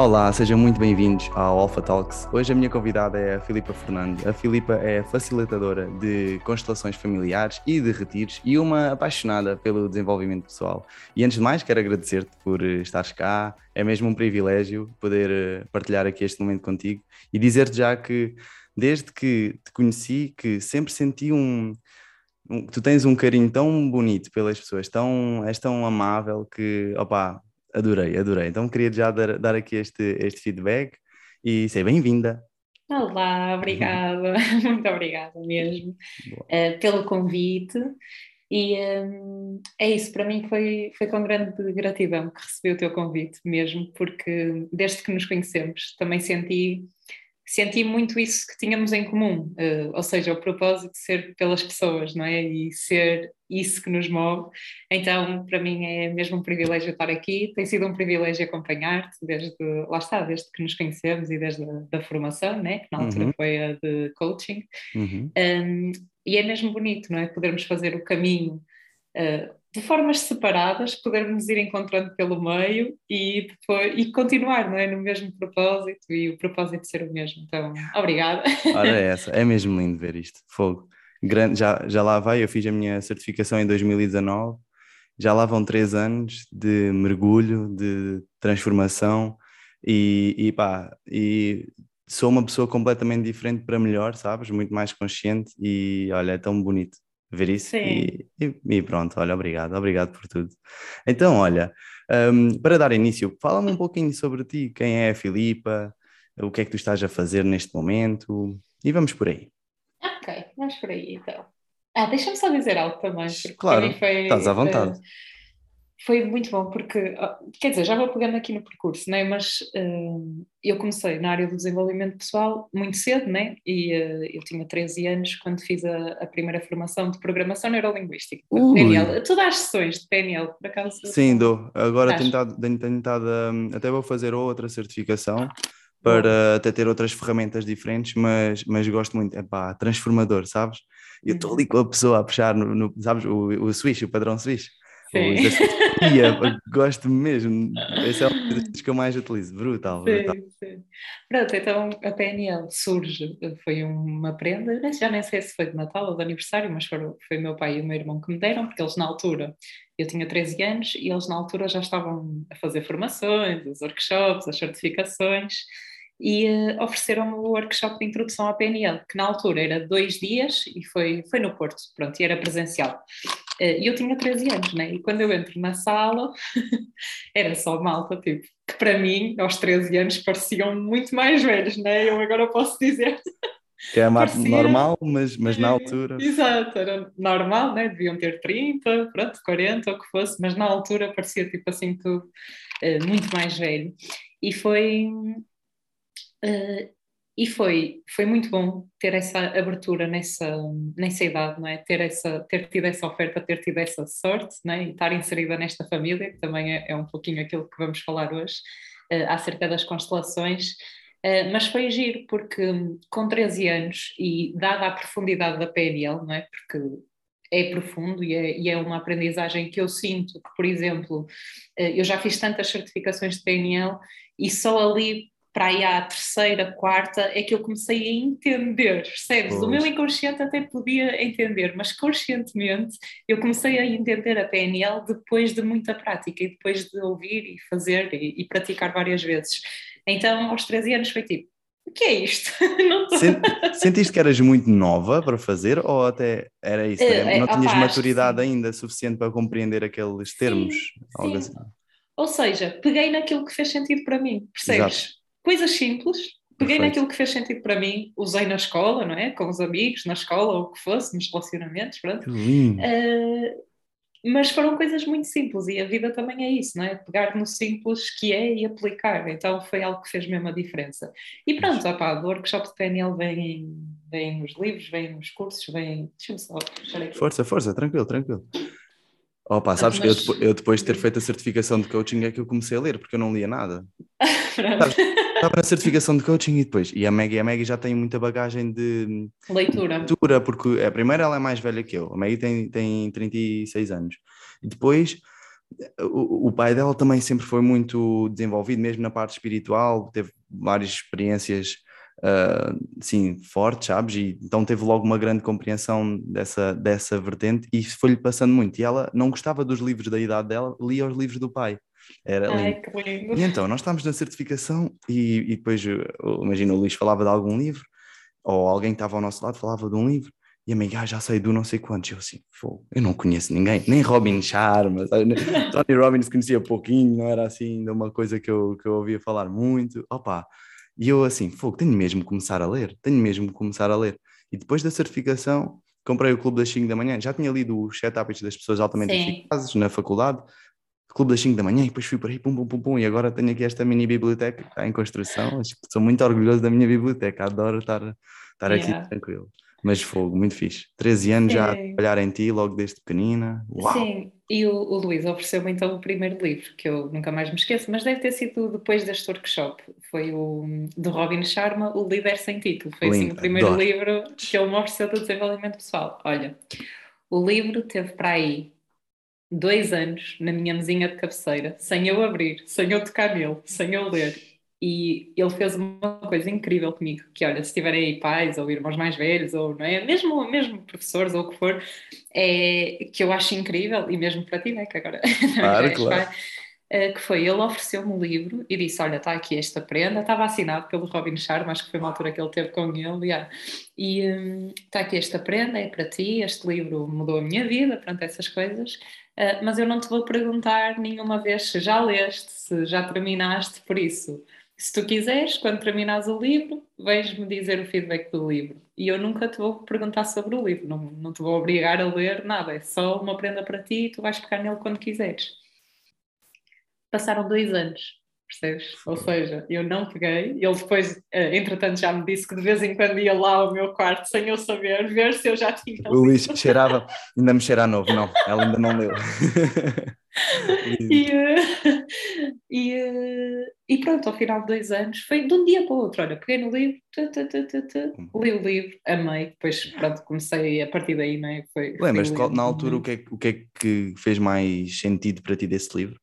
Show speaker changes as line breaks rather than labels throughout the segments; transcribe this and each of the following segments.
Olá, sejam muito bem-vindos ao Alpha Talks. Hoje a minha convidada é a Filipa Fernando. A Filipa é facilitadora de constelações familiares e de retiros e uma apaixonada pelo desenvolvimento pessoal. E antes de mais, quero agradecer-te por eh, estares cá. É mesmo um privilégio poder eh, partilhar aqui este momento contigo e dizer-te já que desde que te conheci que sempre senti um, um tu tens um carinho tão bonito pelas pessoas, tão és tão amável que, opá, Adorei, adorei. Então queria já dar, dar aqui este, este feedback e ser bem-vinda.
Olá, obrigada, muito obrigada mesmo uh, pelo convite. E um, é isso, para mim foi, foi com grande gratidão que recebi o teu convite mesmo, porque desde que nos conhecemos também senti senti muito isso que tínhamos em comum, uh, ou seja, o propósito de ser pelas pessoas, não é? E ser isso que nos move. Então, para mim é mesmo um privilégio estar aqui, tem sido um privilégio acompanhar-te desde, lá está, desde que nos conhecemos e desde a da formação, né? que na altura uhum. foi a de coaching. Uhum. Um, e é mesmo bonito, não é? Podermos fazer o caminho uh, de formas separadas, podermos ir encontrando pelo meio e, depois, e continuar não é? no mesmo propósito e o propósito ser o mesmo. Então, obrigada.
Ora, é essa, é mesmo lindo ver isto. Fogo. Grande, já, já lá vai, eu fiz a minha certificação em 2019, já lá vão três anos de mergulho, de transformação e, e pá, e sou uma pessoa completamente diferente para melhor, sabes? Muito mais consciente e olha, é tão bonito ver isso e, e, e, pronto, olha, obrigado, obrigado por tudo. Então, olha, um, para dar início, fala-me um pouquinho sobre ti, quem é a Filipa, o que é que tu estás a fazer neste momento e vamos por aí.
Ok, vamos por aí então. Ah, deixa-me só dizer algo também,
claro, foi, estás à vontade.
Foi muito bom porque, quer dizer, já vou pegando aqui no percurso, né? mas uh, eu comecei na área do desenvolvimento pessoal muito cedo, né? e uh, eu tinha 13 anos quando fiz a, a primeira formação de programação neurolinguística, PNL. Tu dás sessões de PNL, por acaso?
Sim, dou. Agora tenho tentado, tenho tentado um, até vou fazer outra certificação para até ter outras ferramentas diferentes, mas, mas gosto muito, é pá, transformador, sabes? Eu estou ali uhum. com a pessoa a puxar, no, no sabes, o, o o padrão switch. Sim. gosto mesmo. Esse é o que eu mais utilizo. Brutal, sim, brutal.
Sim. Pronto, então a PNL surge, foi uma prenda, já nem sei se foi de Natal ou de aniversário, mas foi, foi meu pai e o meu irmão que me deram, porque eles na altura, eu tinha 13 anos e eles na altura já estavam a fazer formações, os workshops, as certificações e uh, ofereceram-me o workshop de introdução à PNL, que na altura era dois dias e foi, foi no Porto, pronto, e era presencial. Eh, e eu tinha 13 anos, né? E quando eu entro na sala, era só malta, tipo, que para mim, aos 13 anos, pareciam muito mais velhos, né? Eu agora posso dizer.
Que é Parecia... normal, mas, mas na altura.
Exato, era normal, né? Deviam ter 30, pronto, 40, ou o que fosse, mas na altura parecia tipo assim tudo uh, muito mais velho. E foi. Uh, e foi, foi muito bom ter essa abertura nessa, nessa idade, não é? ter, essa, ter tido essa oferta, ter tido essa sorte não é? e estar inserida nesta família, que também é, é um pouquinho aquilo que vamos falar hoje, uh, acerca das constelações. Uh, mas foi giro, porque com 13 anos e dada a profundidade da PNL, não é? Porque é profundo e é, e é, uma aprendizagem que eu sinto que, por exemplo, eu já fiz tantas certificações de PNL e só ali para aí à terceira, quarta, é que eu comecei a entender, percebes? Pois. O meu inconsciente até podia entender, mas conscientemente eu comecei a entender a PNL depois de muita prática e depois de ouvir e fazer e, e praticar várias vezes. Então, aos 13 anos foi tipo, o que é isto?
Sentiste que eras muito nova para fazer ou até era isso? Uh, não tinhas opa, maturidade ainda suficiente para compreender aqueles termos?
Sim, sim. Assim. Ou seja, peguei naquilo que fez sentido para mim, percebes? Exato coisas simples, peguei Perfeito. naquilo que fez sentido para mim, usei na escola, não é? Com os amigos, na escola, ou o que fosse, nos relacionamentos, pronto. Uh, mas foram coisas muito simples e a vida também é isso, não é? Pegar no simples que é e aplicar. Então foi algo que fez mesmo a diferença. E pronto, opá, do workshop de PNL vem, vem nos livros, vem nos cursos, vem. Deixa-me só.
Força, força, tranquilo, tranquilo. Opa, sabes, mas... eu, eu, depois de ter feito a certificação de coaching é que eu comecei a ler, porque eu não lia nada. Estava na certificação de coaching e depois, e a Maggie, a Maggie já tem muita bagagem de
leitura,
leitura porque a primeira ela é mais velha que eu, a Maggie tem, tem 36 anos, e depois o, o, pai dela também sempre foi muito desenvolvido, mesmo na parte espiritual, teve várias experiências uh, sim, fortes, sabes? E, então teve logo uma grande compreensão dessa, dessa vertente e foi-lhe passando muito. E ela não gostava dos livros da idade dela, lia os livros do pai. Era
Ai.
E então, nós estávamos na certificação e, e depois, imagina, o Luís falava de algum livro, ou alguém que estava ao nosso lado falava de um livro, e a minha, ah, já sei do não sei quantos. Eu assim, eu não conheço ninguém, nem Robin Sharma, Tony Robbins conhecia pouquinho, não era assim ainda uma coisa que eu, que eu ouvia falar muito. Opa, e eu assim, fogo, tenho mesmo que começar a ler, tenho mesmo que começar a ler. E depois da certificação, comprei o Clube das 5 da manhã, já tinha lido os sete hábitos das pessoas altamente Sim. eficazes na faculdade, Clube das 5 da manhã, e depois fui por aí, pum, pum, pum, pum, e agora tenho aqui esta mini biblioteca que está em construção, acho que sou muito orgulhoso da minha biblioteca, adoro estar, estar yeah. aqui tranquilo. Mas fogo, muito fixe. 13 anos Sim. já a trabalhar em ti, logo desde pequenina. Uau.
Sim, e o, o Luís ofereceu-me então o primeiro livro, que eu nunca mais me esqueço, mas deve ter sido depois deste workshop. Foi o do Robin Sharma, O Líder Sem Título. Foi assim, o primeiro adoro. livro que ele me ofereceu do desenvolvimento pessoal. Olha, o livro teve para aí dois anos na minha mesinha de cabeceira, sem eu abrir, sem eu tocar nele, sem eu ler. E ele fez uma coisa incrível comigo, que olha, se tiverem aí pais ou irmãos mais velhos, ou não é, mesmo, mesmo professores ou o que for, é, que eu acho incrível, e mesmo para ti, né, que agora
claro, claro.
É, que foi, ele ofereceu-me um livro e disse, olha, está aqui esta prenda, estava assinado pelo Robin Sharma, acho que foi uma altura que ele teve com ele, yeah. e hum, está aqui esta prenda, é para ti, este livro mudou a minha vida, pronto, essas coisas, uh, mas eu não te vou perguntar nenhuma vez se já leste, se já terminaste, por isso se tu quiseres, quando terminares o livro, vais-me dizer o feedback do livro. E eu nunca te vou perguntar sobre o livro, não, não te vou obrigar a ler nada, é só uma prenda para ti e tu vais pegar nele quando quiseres. Passaram dois anos, percebes? Ou seja, eu não peguei, ele depois, eh, entretanto, já me disse que de vez em quando ia lá ao meu quarto sem eu saber, ver se eu já tinha.
O Luís cheirava, ainda me cheira novo, não, ela ainda não leu.
e, uh, e, uh, e, pronto, ao final de dois anos, foi de um dia para o outro. Olha, peguei no livro, uhum. li o livro, amei. Depois, pronto, comecei a partir daí, não é? Foi,
Lembras, na altura, o que, é, o que é que fez mais sentido para ti desse livro?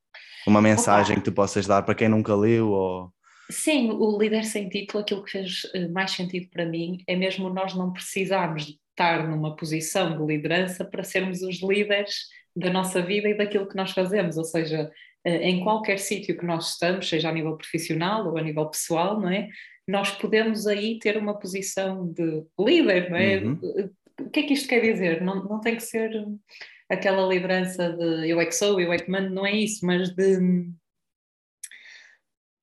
Uma mensagem Opa. que tu possas dar para quem nunca leu? Ou...
Sim, o Líder Sem Título, aquilo que fez eh, mais sentido para mim é mesmo nós não precisarmos estar numa posição de liderança para sermos os líderes da nossa vida e daquilo que nós fazemos, ou seja, eh, em qualquer sítio que nós estamos, seja a nível profissional ou a nível pessoal, não é? Nós podemos aí ter uma posição de líder, não é? Uhum. O que é que isto quer dizer? Não, não tem que ser aquela liderança de eu é que sou, eu é que mando, não é isso, mas de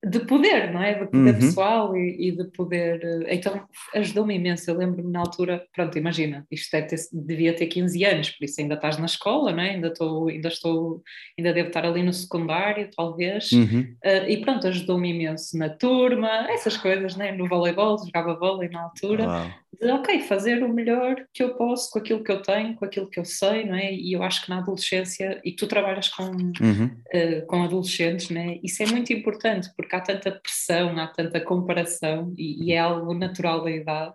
de poder, não é? De poder uhum. pessoal e, e, de poder. Então ajudou-me imenso. Eu lembro-me na altura, pronto, imagina, isto ter, devia ter 15 anos, por isso ainda estás na escola, não é? Ainda estou, ainda estou, ainda devo estar ali no secundário, talvez. Uhum. Uh, e pronto, ajudou-me imenso na turma, essas coisas, né? No voleibol, jogava vôlei na altura. Wow de ok, fazer o melhor que eu posso com aquilo que eu tenho, com aquilo que eu sei, não é? E eu acho que na adolescência, e tu trabalhas com, uhum. uh, com adolescentes, não é? Isso é muito importante, porque há tanta pressão, há tanta comparação, e, e é algo natural da idade,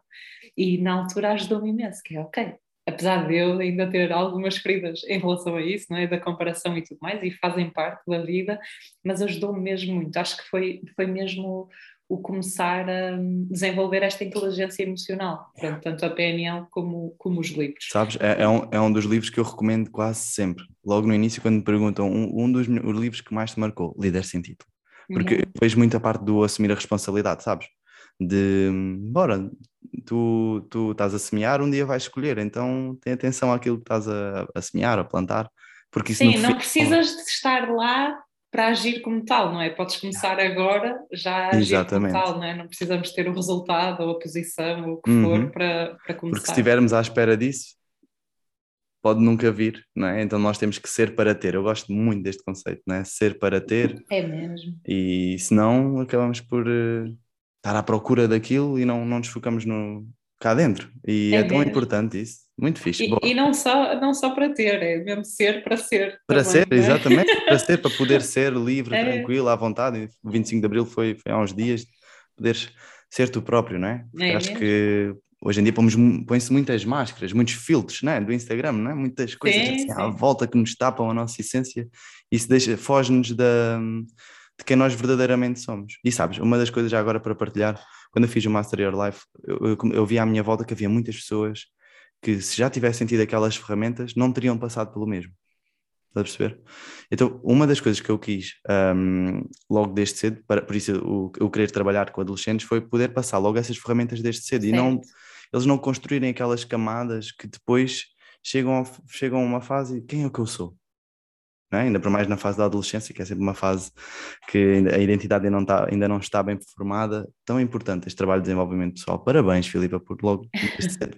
e na altura ajudou-me imenso, que é ok, apesar de eu ainda ter algumas feridas em relação a isso, não é? Da comparação e tudo mais, e fazem parte da vida, mas ajudou-me mesmo muito, acho que foi, foi mesmo o começar a desenvolver esta inteligência emocional, Portanto, tanto a PNL como, como os livros.
Sabes, é, é, um, é um dos livros que eu recomendo quase sempre, logo no início quando me perguntam um, um dos livros que mais te marcou, Líder Sem Título, porque uhum. vejo muita parte do assumir a responsabilidade, sabes? De, bora, tu, tu estás a semear, um dia vais escolher, então tem atenção àquilo que estás a, a semear, a plantar, porque isso
Sim, não precisas de estar lá para agir como tal, não é? Podes começar agora já a agir Exatamente. como tal, não é? Não precisamos ter o resultado ou a posição ou o que uhum. for para, para começar.
Porque se estivermos à espera disso, pode nunca vir, não é? Então nós temos que ser para ter. Eu gosto muito deste conceito, não é? Ser para ter.
É mesmo.
E senão acabamos por uh, estar à procura daquilo e não, não nos focamos no, cá dentro. E é, é tão importante isso. Muito fixe.
E, e, não, só, não só para ter, é mesmo ser para ser.
Para também, ser, é? exatamente, para ser, para poder ser livre, é. tranquilo, à vontade. O 25 de Abril foi, foi há uns dias, poderes ser tu próprio, não é? É acho que hoje em dia põe-se muitas máscaras, muitos filtros né? do Instagram, né? muitas coisas sim, assim, sim. à volta que nos tapam a nossa essência. Isso deixa, foge-nos da, de quem nós verdadeiramente somos. E sabes, uma das coisas já agora para partilhar, quando eu fiz o Master Your Life, eu, eu, eu vi à minha volta que havia muitas pessoas que se já tivessem tido aquelas ferramentas, não teriam passado pelo mesmo. Estás a perceber? Então, uma das coisas que eu quis um, logo desde cedo, para, por isso o, eu querer trabalhar com adolescentes, foi poder passar logo essas ferramentas desde cedo certo. e não eles não construírem aquelas camadas que depois chegam, chegam a uma fase quem é o que eu sou? É? ainda por mais na fase da adolescência, que é sempre uma fase que a identidade ainda não está, ainda não está bem formada, tão importante este trabalho de desenvolvimento pessoal. Parabéns, Filipa, por logo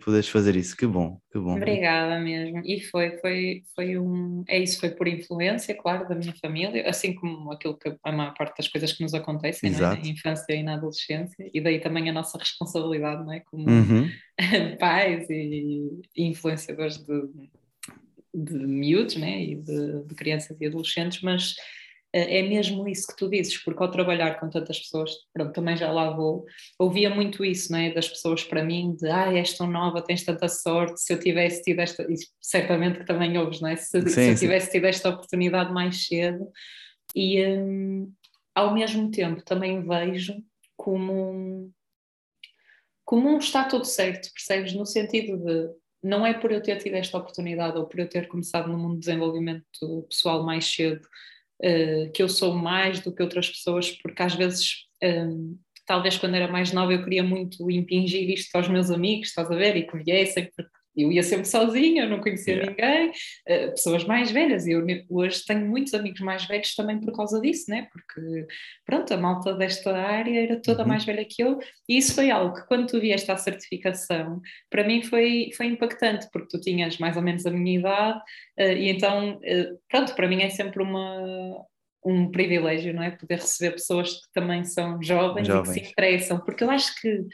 poderes fazer isso, que bom, que bom.
Obrigada mesmo, e foi, foi, foi um, é isso, foi por influência, claro, da minha família, assim como aquilo que a maior parte das coisas que nos acontecem é? na infância e na adolescência, e daí também a nossa responsabilidade, não é? Como uhum. pais e influenciadores de de miúdos né, e de, de crianças e adolescentes, mas eh, é mesmo isso que tu dizes, porque ao trabalhar com tantas pessoas, pronto, também já lá vou, ouvia muito isso, não é? Das pessoas para mim, de ah, és tão nova, tens tanta sorte, se eu tivesse tido esta, e certamente que também ouves, não é? Se, sim, se eu tivesse tido esta oportunidade mais cedo, e hum, ao mesmo tempo também vejo como, como um está tudo certo, percebes? No sentido de não é por eu ter tido esta oportunidade ou por eu ter começado no mundo de desenvolvimento pessoal mais cedo uh, que eu sou mais do que outras pessoas, porque às vezes, um, ehm, talvez quando era mais nova, eu queria muito impingir isto aos meus amigos, estás a ver, e que viessem, porque eu ia sempre sozinha, eu não conhecia yeah. ninguém, uh, pessoas mais velhas, e eu hoje tenho muitos amigos mais velhos também por causa disso, né? porque pronto, a malta desta área era toda uhum. mais velha que eu, e isso foi algo que quando tu vieste à certificação, para mim foi, foi impactante, porque tu tinhas mais ou menos a minha idade, uh, e então, uh, pronto, para mim é sempre uma, um privilégio, não é? Poder receber pessoas que também são jovens, jovens. e que se interessam, porque eu acho que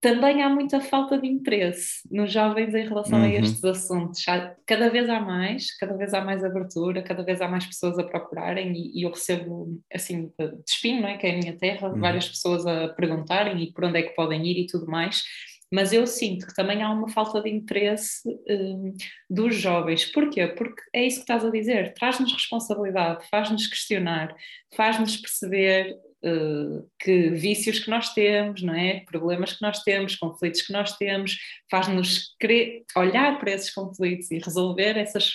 também há muita falta de interesse nos jovens em relação uhum. a estes assuntos. Cada vez há mais, cada vez há mais abertura, cada vez há mais pessoas a procurarem e, e eu recebo, assim, de espinho, não é? que é a minha terra, uhum. várias pessoas a perguntarem e por onde é que podem ir e tudo mais. Mas eu sinto que também há uma falta de interesse um, dos jovens. Porquê? Porque é isso que estás a dizer, traz-nos responsabilidade, faz-nos questionar, faz-nos perceber uh, que vícios que nós temos, não é? Problemas que nós temos, conflitos que nós temos, faz-nos olhar para esses conflitos e resolver essas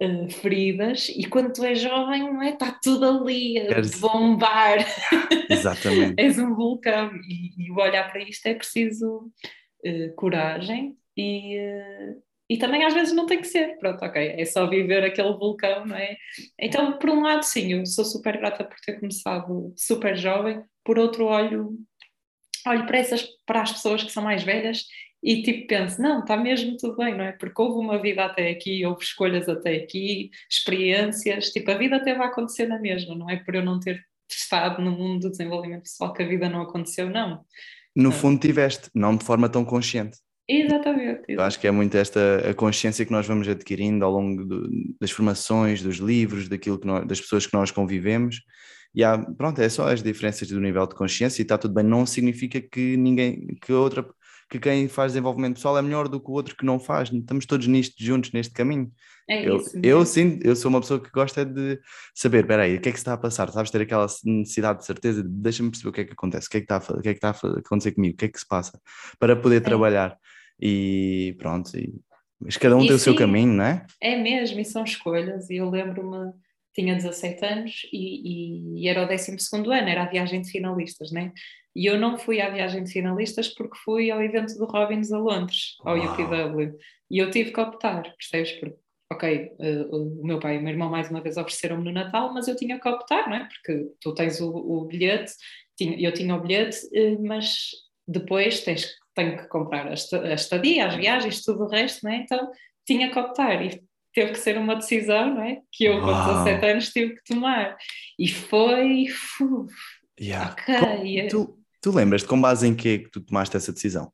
uh, feridas. E quando tu és jovem, não é? Está tudo ali a bombar.
Exatamente.
és um vulcão. E, e olhar para isto é preciso uh, coragem e, e também às vezes não tem que ser, pronto, ok, é só viver aquele vulcão, não é? Então, por um lado, sim, eu sou super grata por ter começado super jovem, por outro, olho, olho para, essas, para as pessoas que são mais velhas e tipo penso, não, está mesmo tudo bem, não é? Porque houve uma vida até aqui, houve escolhas até aqui, experiências, tipo, a vida até vai acontecer na mesma, não é por eu não ter estado no mundo do desenvolvimento pessoal que a vida não aconteceu, não.
No fundo tiveste, não de forma tão consciente.
Exatamente,
Eu acho que é muito esta a consciência que nós vamos adquirindo ao longo do, das formações, dos livros, daquilo que nós, das pessoas que nós convivemos. E há, pronto, é só as diferenças do nível de consciência e está tudo bem. Não significa que ninguém, que outra, que quem faz desenvolvimento pessoal é melhor do que o outro que não faz. Estamos todos nisto juntos neste caminho.
É
eu,
isso.
Eu sim, eu sou uma pessoa que gosta de saber, espera aí, o que é que se está a passar? Sabes ter aquela necessidade de certeza de deixa-me perceber o que é que acontece, o que é que está a, o que é que está a acontecer comigo, o que é que se passa, para poder é. trabalhar e pronto, e, mas cada um e tem sim, o seu caminho, não é?
É mesmo, e são escolhas, e eu lembro-me, tinha 17 anos e, e, era o 12 ano, era a viagem de finalistas, né? E eu não fui à viagem de finalistas porque fui ao evento do Robbins a Londres, ao Uau. UPW, e eu tive que optar, percebes? Porque ok, uh, o meu pai e o meu irmão mais uma vez ofereceram-me no Natal, mas eu tinha que optar, não é? Porque tu tens o, o bilhete, tinha, eu tinha o bilhete, uh, mas depois tens tenho que comprar a estadia, as viagens, tudo o resto, né? então tinha que optar e teve que ser uma decisão não é? que eu com 17 anos tive que tomar e foi uf,
yeah. ok tu, tu lembras de com base em que que tu tomaste essa decisão?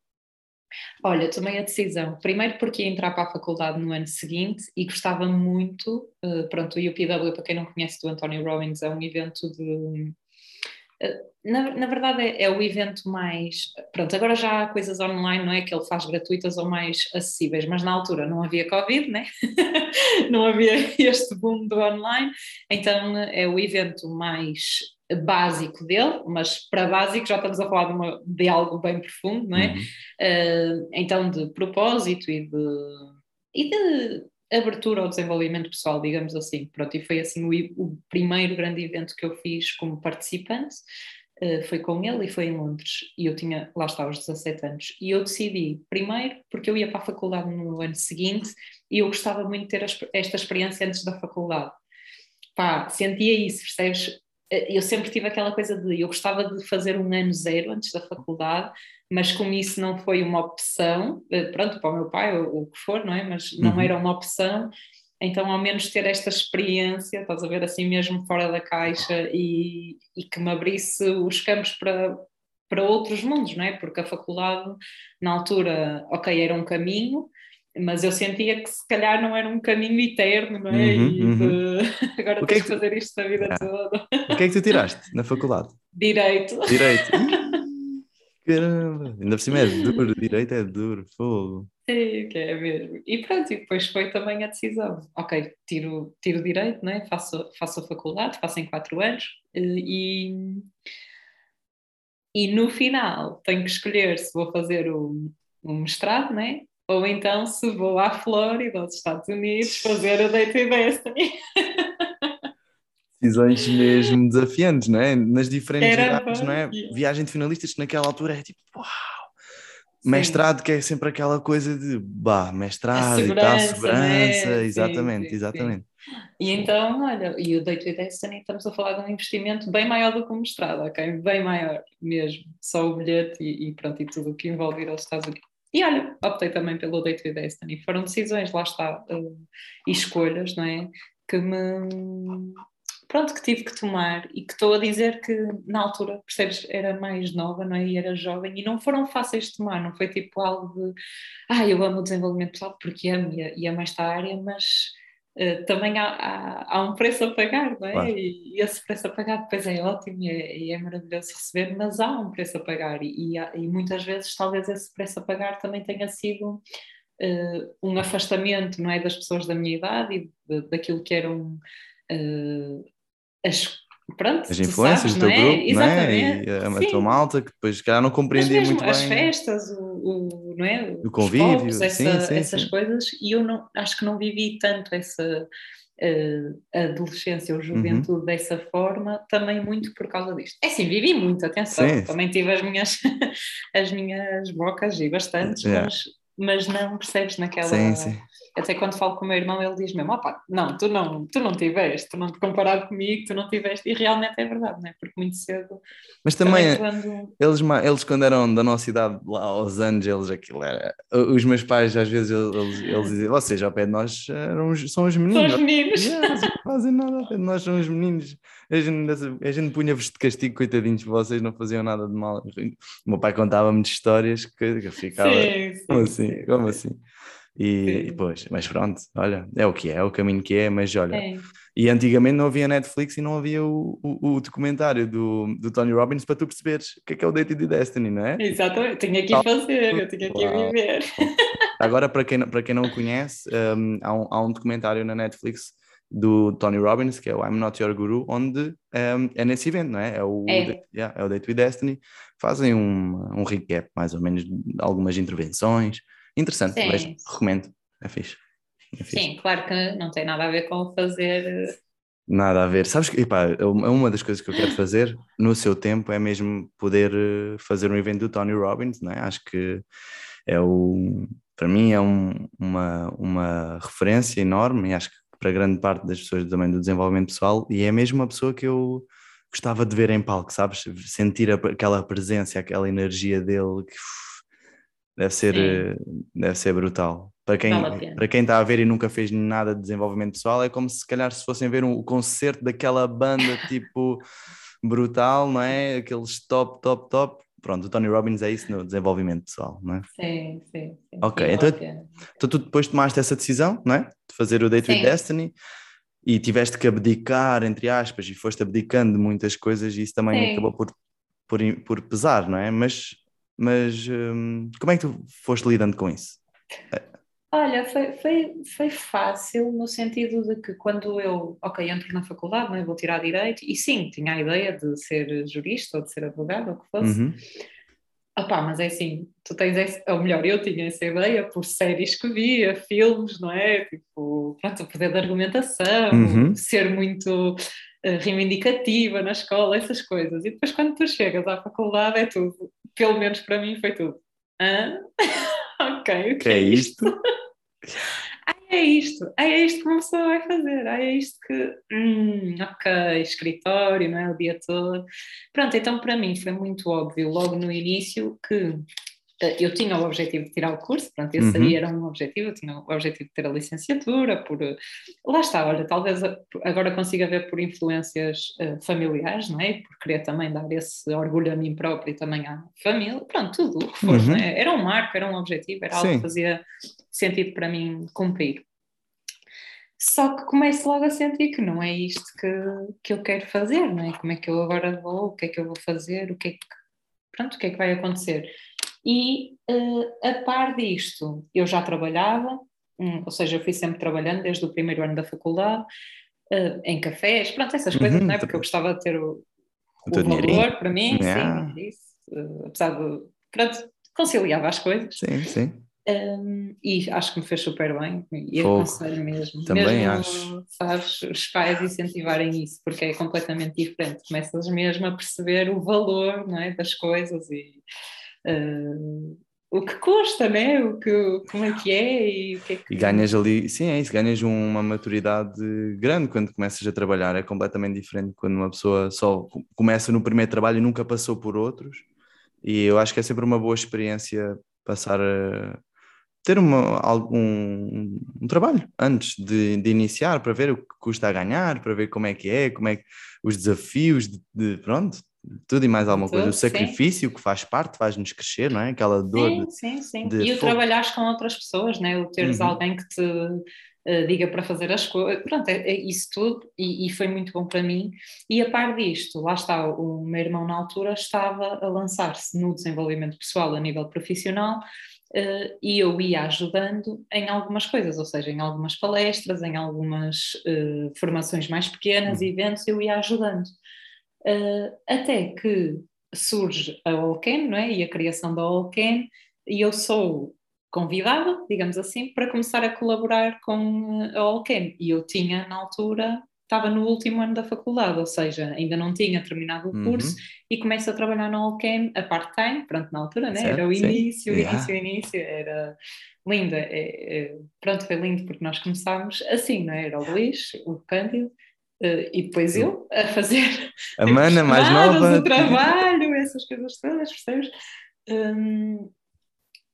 Olha, tomei a decisão, primeiro porque ia entrar para a faculdade no ano seguinte e gostava muito, uh, pronto, o UPW, para quem não conhece, do Anthony Robbins, é um evento de na, na verdade é, é, o evento mais. Pronto, agora já há coisas online, não é? Que ele faz gratuitas ou mais acessíveis, mas na altura não havia Covid, né? não havia este boom do online, então é o evento mais básico dele, mas para básico já estamos a falar de, uma, de algo bem profundo, não é? Uhum. Uh, então, de propósito e de, e de abertura ao desenvolvimento pessoal, digamos assim. Pronto, e foi assim o, o primeiro grande evento que eu fiz como participante. Uh, foi com ele e foi em Londres. E eu tinha, lá está, aos 17 anos. E eu decidi, primeiro, porque eu ia para a faculdade no ano seguinte e eu gostava muito de ter esta experiência antes da faculdade. Pá, sentia isso, percebes? Eh, eu sempre tive aquela coisa de eu gostava de fazer um ano zero antes da faculdade, mas como isso não foi uma opção, eh, pronto, para o meu pai ou o que for, não é? Mas não uhum. era uma opção, então ao menos ter esta experiência, estás a ver assim mesmo fora da caixa e, e que me abrisse os campos para, para outros mundos, não é? Porque a faculdade, na altura, ok, era um caminho, mas eu sentia que se calhar não era um caminho eterno, não é? Uhum, e uhum. De... agora tens é que tu... fazer isto a vida ah. toda.
O que é que tu tiraste na faculdade?
Direito.
Direito. Caramba, ainda por cima é duro, direito é duro, fogo.
Sim, que é mesmo. E pronto, e depois foi também a decisão. Ok, tiro, tiro direito, né? faço, faço a faculdade, faço em quatro anos e, e no final tenho que escolher se vou fazer o, o mestrado, né? Ou então se vou à Flórida, aos Estados Unidos, fazer o Day to Destiny.
Decisões mesmo desafiantes, não é? Nas diferentes idades, não é? Viagem de finalistas que naquela altura é tipo, uau! Sim. Mestrado que é sempre aquela coisa de, bah, mestrado e tal, segurança, né? exatamente, sim, sim, exatamente.
E então, olha, e o Day to Destiny estamos a falar de um investimento bem maior do que o mestrado, ok? Bem maior mesmo, só o bilhete e, e pronto, e tudo o que envolve ir aos Estados Unidos. E olha, optei também pelo Day to Destiny. Foram decisões, lá está, uh, e escolhas, não é? Que me. Pronto, que tive que tomar e que estou a dizer que na altura, percebes, era mais nova, não é? E era jovem e não foram fáceis de tomar, não foi tipo algo de. Ah, eu amo o desenvolvimento pessoal porque amo e, amo esta área, mas Uh, também há, há, há, um preço a pagar, não é? Claro. E, e, esse preço a pagar depois é ótimo e é, e é, maravilhoso receber, mas há um preço a pagar e, há, e, muitas vezes talvez esse preço a pagar também tenha sido uh, um afastamento, não é? Das pessoas da minha idade e de, daquilo que eram uh, as Pronto,
as influências sabes, do teu é? grupo, Exatamente. Não é? E a, a tua malta que depois se calhar não compreendia muito
as
bem.
As festas, o, o, não é?
o convívio,
povos, essa, sim, sim, essas sim. coisas, e eu não, acho que não vivi tanto essa uh, adolescência ou uhum. juventude uhum. dessa forma, também muito por causa disto. É sim, vivi muito, atenção, também tive as minhas, as minhas bocas e bastantes, yeah. mas, mas não percebes naquela.
Sim, sim
até quando falo com o meu irmão, ele diz mesmo: opa, não, tu não, tu não tiveste, tu não te comparado comigo, tu não tiveste, e realmente é verdade, não é? Porque muito cedo.
Mas também, também quando... eles, eles, quando eram da nossa idade lá aos anos, eles aquilo era. Os meus pais, às vezes, eles, eles diziam: vocês ao pé de nós eram, são os meninos.
São os meninos.
Yeah, não fazem nada ao pé de nós, são os meninos. A gente, a gente punha-vos de castigo, coitadinhos, vocês não faziam nada de mal. O meu pai contava-me de histórias que eu ficava. Sim, sim, como assim? Sim, como assim? E, e pois, mas pronto, olha, é o que é, é o caminho que é, mas olha. É. E antigamente não havia Netflix e não havia o, o, o, documentário do, do Tony Robbins para tu perceberes o que é que é o Date de Destiny, não é?
Exatamente, tinha que fazer, eu tinha que viver.
Agora, para quem, para quem não o conhece, um, há, um, há um documentário na Netflix do Tony Robbins, que é o I'm Not Your Guru, onde um, é nesse evento, não é? É o, é. Yeah, é o Date with Destiny. Fazem um, um recap, mais ou menos, de algumas intervenções Interessante, vejo, recomendo, é fixe.
é fixe. Sim, claro que não tem nada a ver com fazer. Eh,
nada a ver. Sabes que, epá, é uma das coisas que eu quero fazer no seu tempo é mesmo poder eh, fazer um evento do Tony Robbins, não é? Acho que é o, para mim é um, uma, uma referência enorme e acho que para grande parte das pessoas também do desenvolvimento pessoal e é mesmo uma pessoa que eu gostava de ver em palco, sabes? Sentir aquela presença, aquela energia dele que Deve ser, eh, deve ser brutal. Para quem, vale para quem está a ver e nunca fez nada de desenvolvimento pessoal, é como se, se calhar se fossem ver um, o concerto daquela banda tipo brutal, não é? Aqueles top, top, top. Pronto, o Tony Robbins é isso no desenvolvimento pessoal, não é?
Sim, sim. sim
ok, então, então tu depois tomaste essa decisão, não é? De fazer o Day to Destiny. e tiveste que abdicar, entre aspas, e foste abdicando de muitas coisas e isso também
Sim.
acabou por, por, por pesar, não é? Mas, mas hum, como é que tu foste lidando com isso?
Olha, foi, foi, foi fácil no sentido de que quando eu, ok, entro na faculdade, não é? vou tirar direito, e sim, tinha a ideia de ser jurista ou de ser advogado ou o que fosse.
Uhum.
Opá, mas é assim, tu tens esse, ou melhor, eu tinha essa ideia por séries que via, filmes, não é? Tipo, pronto, o poder da argumentação,
Uhum.
ser muito eh, reivindicativa na escola, essas coisas. E depois quando tu chegas à faculdade é tudo, pelo menos para mim foi tudo. Hã? ok, o
Que é isto?
Ah, é isto, ah, é isto que uma pessoa vai fazer, ah, é isto que, hum, ok, escritório, não é, o dia todo. Pronto, então para mim foi muito óbvio logo no início que eu tinha o objetivo de tirar o curso, pronto, esse
Uhum.
aí era um objetivo, eu tinha o objetivo de ter a licenciatura, por, eh, lá está, olha, talvez agora consiga ver por influências eh, familiares, não é, por querer também dar esse orgulho a mim próprio e também à família, pronto, tudo o que for,
Uhum.
não é? Era um marco, era um objetivo, era algo
Sim.
que fazia sentido para mim cumprir. Só que começo logo a sentir que não é isto que, que eu quero fazer, não é? Como é que eu agora vou, o que é que eu vou fazer, o que é que, pronto, o que é que vai acontecer. E eh, a par disto, eu já trabalhava, hum, ou seja, eu fui sempre trabalhando desde o primeiro ano da faculdade, eh, em cafés, pronto, essas coisas,
Uhum,
não é? Porque eu gostava de ter o,
O
valor para mim,
Yeah.
sim, isso, eh, apesar de, pronto, conciliava as coisas.
Sim, sim.
Um, e acho que me fez super bem e
Fogo.
aconselho mesmo.
Também
mesmo,
acho.
Sabes, os pais incentivarem isso, porque é completamente diferente. Começas mesmo a perceber o valor não é, das coisas e uh, o que custa, né? o que, como é que é e o que é que.
E ganhas ali, sim, é isso, ganhas uma maturidade grande quando começas a trabalhar, é completamente diferente quando uma pessoa só co- começa no primeiro trabalho e nunca passou por outros, e eu acho que é sempre uma boa experiência passar a ter uma, algum, um trabalho antes de, de iniciar, para ver o que custa a ganhar, para ver como é que é, como é que os desafios de, de- pronto, tudo e mais alguma coisa, o
Tudo, sim.
sacrifício que faz parte, faz-nos crescer, não é? Aquela dor
Sim,
de-
sim, sim.
de
E o trabalhares com outras pessoas, né? o teres
Uhum.
alguém que te eh, diga para fazer as coisas, pronto, é, é isso tudo e, e foi muito bom para mim. E a par disto, lá está, o meu irmão na altura estava a lançar-se no desenvolvimento pessoal a nível profissional eh, e eu ia ajudando em algumas coisas, ou seja, em algumas palestras, em algumas eh, formações mais pequenas,
Uhum.
eventos, eu ia ajudando. Eh, até que surge a Olken, não é? E a criação da Olken, e eu sou convidada, digamos assim, para começar a colaborar com a Olken. E eu tinha, na altura, estava no último ano da faculdade, ou seja, ainda não tinha terminado o
Uhum.
curso, e começo a trabalhar na Olken a part-time, pronto, na altura, né?
Certo,
era o início, o
Yeah.
início, o início, era linda. É, é, pronto, foi lindo porque nós começámos assim, não é? Era o Luís, o Cândido, eh, e depois eu a fazer
A mana mais nova.
o trabalho, essas coisas todas, percebes? Hum,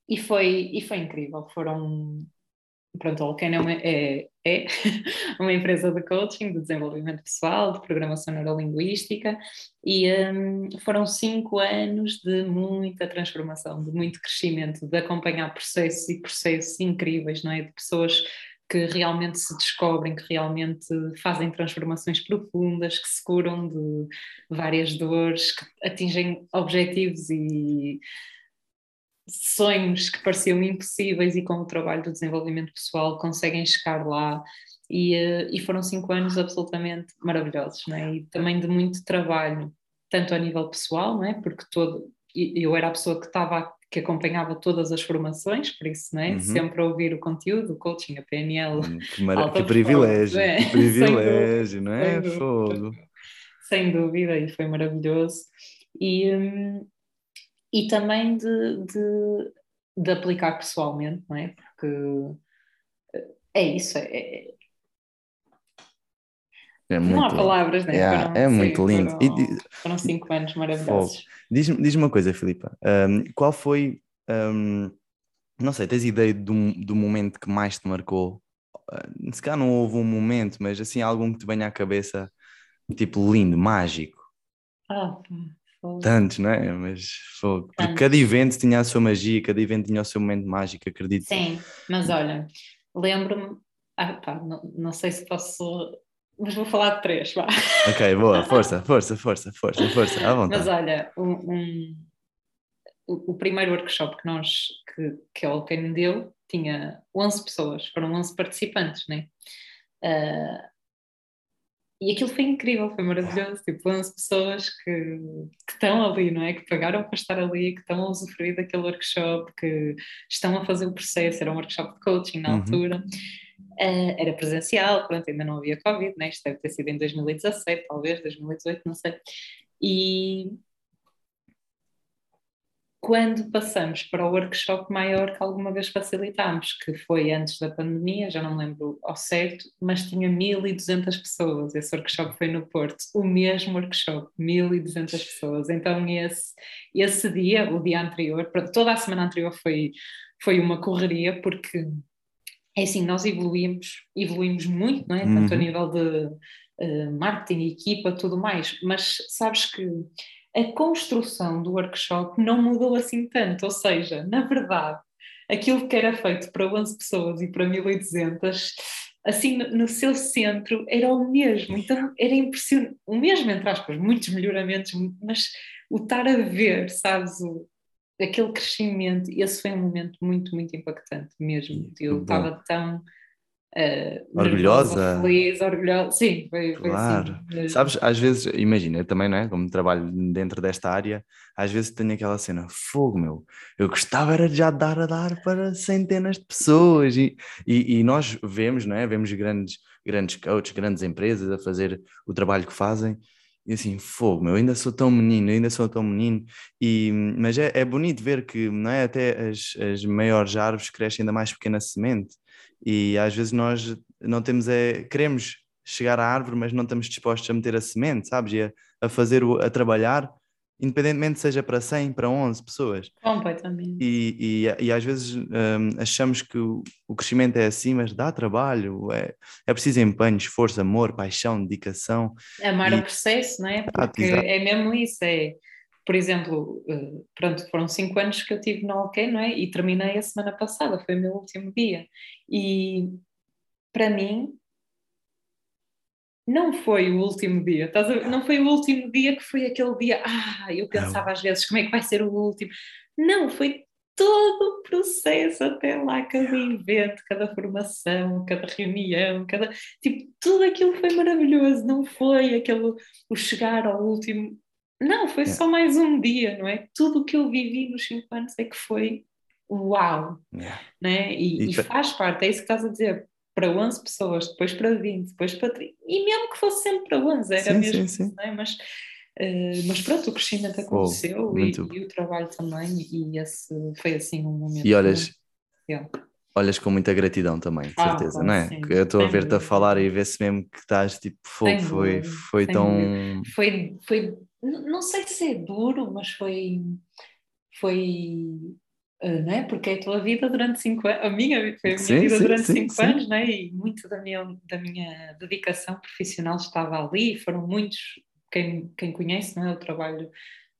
e, foi, e foi incrível. Foram. Pronto, a Alken é uma, é, é uma empresa de coaching, de desenvolvimento pessoal, de programação neurolinguística, e hum, foram cinco anos de muita transformação, de muito crescimento, de acompanhar processos e processos incríveis, não é? De pessoas que realmente se descobrem, que realmente fazem transformações profundas, que se curam de várias dores, que atingem objetivos e sonhos que pareciam impossíveis e com o trabalho do desenvolvimento pessoal conseguem chegar lá. E, eh, e foram cinco anos absolutamente maravilhosos, não é? E também de muito trabalho, tanto a nível pessoal, não é? Porque todo, eu era a pessoa que estava que acompanhava todas as formações, por isso, não é?
Uhum.
Sempre a ouvir o conteúdo, o coaching, a PNL,
Hum, Que, mara- que privilégio,
é.
que privilégio, não é?
Sem dúvida.
Fogo.
sem dúvida, e foi maravilhoso. E, hum, e também de, de, de aplicar pessoalmente, não é? Porque é isso, é, é-
É
não há
muito
palavras, né?
Yeah,
Foram-
é
sim,
muito lindo. E
Foram,
di-
foram cinco anos maravilhosos.
Diz-me diz uma coisa, Filipa. hum, qual foi, hum, não sei, tens ideia do, do momento que mais te marcou? Uh, se calhar não houve um momento, mas assim, algum que te venha à cabeça, tipo lindo, mágico.
Ah, fogo.
Tantos, não é? Mas fogo. Porque cada evento tinha a sua magia, cada evento tinha o seu momento mágico, acredito.
Sim, mas olha, lembro-me, ah, pá, não, não sei se posso mas vou falar de três, vá.
Ok, boa, força, força, força, força, força, à vontade.
Mas olha, um, um, o, o, primeiro workshop que nós, que, que a Alcane deu, tinha 11 pessoas, foram 11 participantes, né? Uh, e aquilo foi incrível, foi maravilhoso, tipo, 11 pessoas que, que estão ali, não é? Que pagaram para estar ali, que estão a usufruir daquele workshop, que estão a fazer o processo, era um workshop de coaching na uhum. altura. Uh, era presencial, pronto, ainda não havia Covid, né? isto deve ter sido em 2017, talvez, 2018, não sei. E quando passamos para o workshop maior que alguma vez facilitámos, que foi antes da pandemia, já não me lembro ao certo, mas tinha 1200 pessoas. Esse workshop foi no Porto, o mesmo workshop, 1200 pessoas. Então, esse, esse dia, o dia anterior, toda a semana anterior foi, foi uma correria, porque é assim, nós evoluímos, evoluímos muito, não é? Tanto uhum. a nível de uh, marketing, equipa, tudo mais, mas sabes que a construção do workshop não mudou assim tanto, ou seja, na verdade, aquilo que era feito para 11 pessoas e para 1200, assim, no seu centro era o mesmo, então era impressionante, o mesmo entre aspas, muitos melhoramentos, mas o estar a ver, sabes, o, aquele crescimento, esse foi um momento muito, muito impactante mesmo. Eu estava tão Uh,
orgulhosa,
feliz, orgulhosa, sim, foi,
foi assim, claro. Assim. Sabes, às vezes, imagina, eu também, não é? Como trabalho dentro desta área, às vezes tenho aquela cena, fogo meu, eu gostava era de já dar a dar para centenas de pessoas e, e, e nós vemos, não é? Vemos grandes, grandes coaches, grandes empresas a fazer o trabalho que fazem e assim, fogo, meu, ainda sou tão menino, ainda sou tão menino, e, mas é, é bonito ver que não é, até as, as maiores árvores crescem ainda mais pequena semente, e às vezes nós não temos, é, queremos chegar à árvore, mas não estamos dispostos a meter a semente, sabes, e a, a fazer, o, a trabalhar independentemente seja para 100, para 11 pessoas.
Completamente.
E, e, e às vezes um, achamos que o, o, crescimento é assim, mas dá trabalho, é, é preciso empenho, esforço, amor, paixão, dedicação.
Amar
e...
o processo, não é? Porque ah, é mesmo isso, é... Por exemplo, eh, pronto, foram cinco anos que eu tive no OK, não é? E terminei a semana passada, foi o meu último dia. E para mim, não foi o último dia, não foi o último dia que foi aquele dia, ah, eu pensava às vezes como é que vai ser o último. Não, foi todo o processo até lá, cada evento, cada formação, cada reunião, cada tipo, tudo aquilo foi maravilhoso, não foi aquele o chegar ao último. Não, foi só mais um dia, não é? Tudo o que eu vivi nos cinco anos é que foi uau, yeah. né? E, e, e faz parte, é isso que estás a dizer para 11 pessoas, depois para 20, depois para 30, e mesmo que fosse sempre para 11, era sim, mesmo, sim, sim. É? Mas, uh, mas pronto, o crescimento aconteceu oh, e, e, o trabalho também, e esse foi assim um momento.
E olhas, olhas com muita gratidão também, de ah, certeza, não é? Sim, eu estou a ver-te a falar e ver-se mesmo que estás tipo, fogo, foi, foi tão.
Foi, foi, não sei se é duro, mas foi. Foi Uh, né? porque é a tua vida durante cinco anos, a minha, foi a minha sim, vida sim, durante sim, cinco anos, né? e muito da minha, da minha dedicação profissional estava ali, foram muitos, quem, quem conhece não é, o trabalho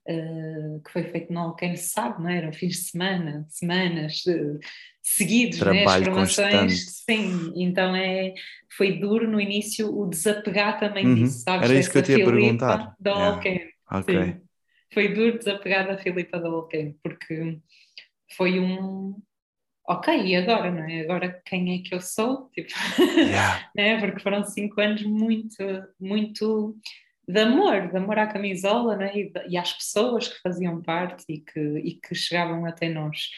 uh, que foi feito no quem sabe, não é? eram fins de semana, semanas uh, seguidos, né? as formações, constante. sim, então é, foi duro no início o desapegar também
uhum.
disso, sabes?
Era isso que eu te ia perguntar.
Da yeah. okay. Foi duro desapegar da Filipa da Alquem, porque foi um ok, e agora, não é? Agora quem é que eu sou? Tipo, yeah. né? Porque foram cinco anos muito, muito de amor, de amor à camisola né? e, de, e às pessoas que faziam parte e que, e que chegavam até nós.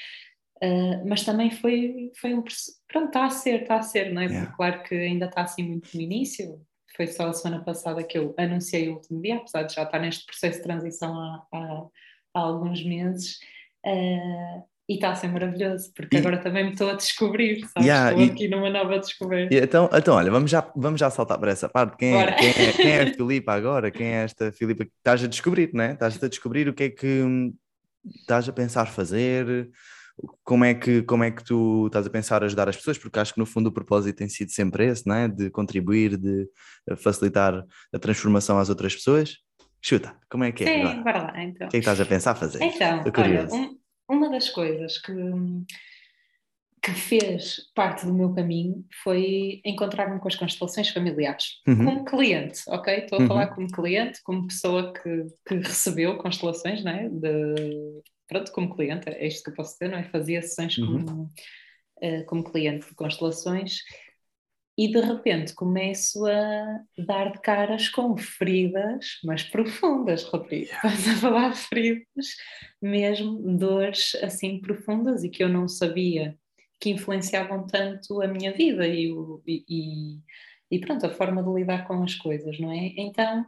Uh, mas também foi, foi um. Pronto, está a ser, está a ser, não é? Yeah. Porque claro que ainda está assim muito no início. Foi só a semana passada que eu anunciei o último dia, apesar de já estar neste processo de transição há, há, há alguns meses. Uh, e está a ser maravilhoso, porque e... agora também me estou a descobrir, sabes? Yeah, estou e... aqui numa nova descoberta.
então, então, olha, vamos já, vamos já saltar para essa parte. Quem é, quem, é, quem é a Filipa agora? Quem é esta Filipa que estás a descobrir, não é? Estás a descobrir o que é que estás a pensar fazer, como é que, como é que tu estás a pensar ajudar as pessoas, porque acho que no fundo o propósito tem sido sempre esse, não é? De contribuir, de facilitar a transformação às outras pessoas. Chuta, como é que é
Sim,
agora?
bora lá então.
O que é que estás a pensar fazer?
Então, olha, um, uma das coisas que, que fez parte do meu caminho foi encontrar-me com as constelações familiares, uhum. como cliente, ok? Estou a uhum. falar como cliente, como pessoa que, que recebeu constelações, não é? De, pronto, como cliente, é isto que eu posso dizer, não é? Fazia sessões uhum. como, uh, como cliente de constelações e de repente começo a dar de caras com feridas, mas profundas, Rodrigo. Estás a falar feridas, mesmo dores assim profundas e que eu não sabia que influenciavam tanto a minha vida e, o, e, e, pronto, a forma de lidar com as coisas, não é? Então,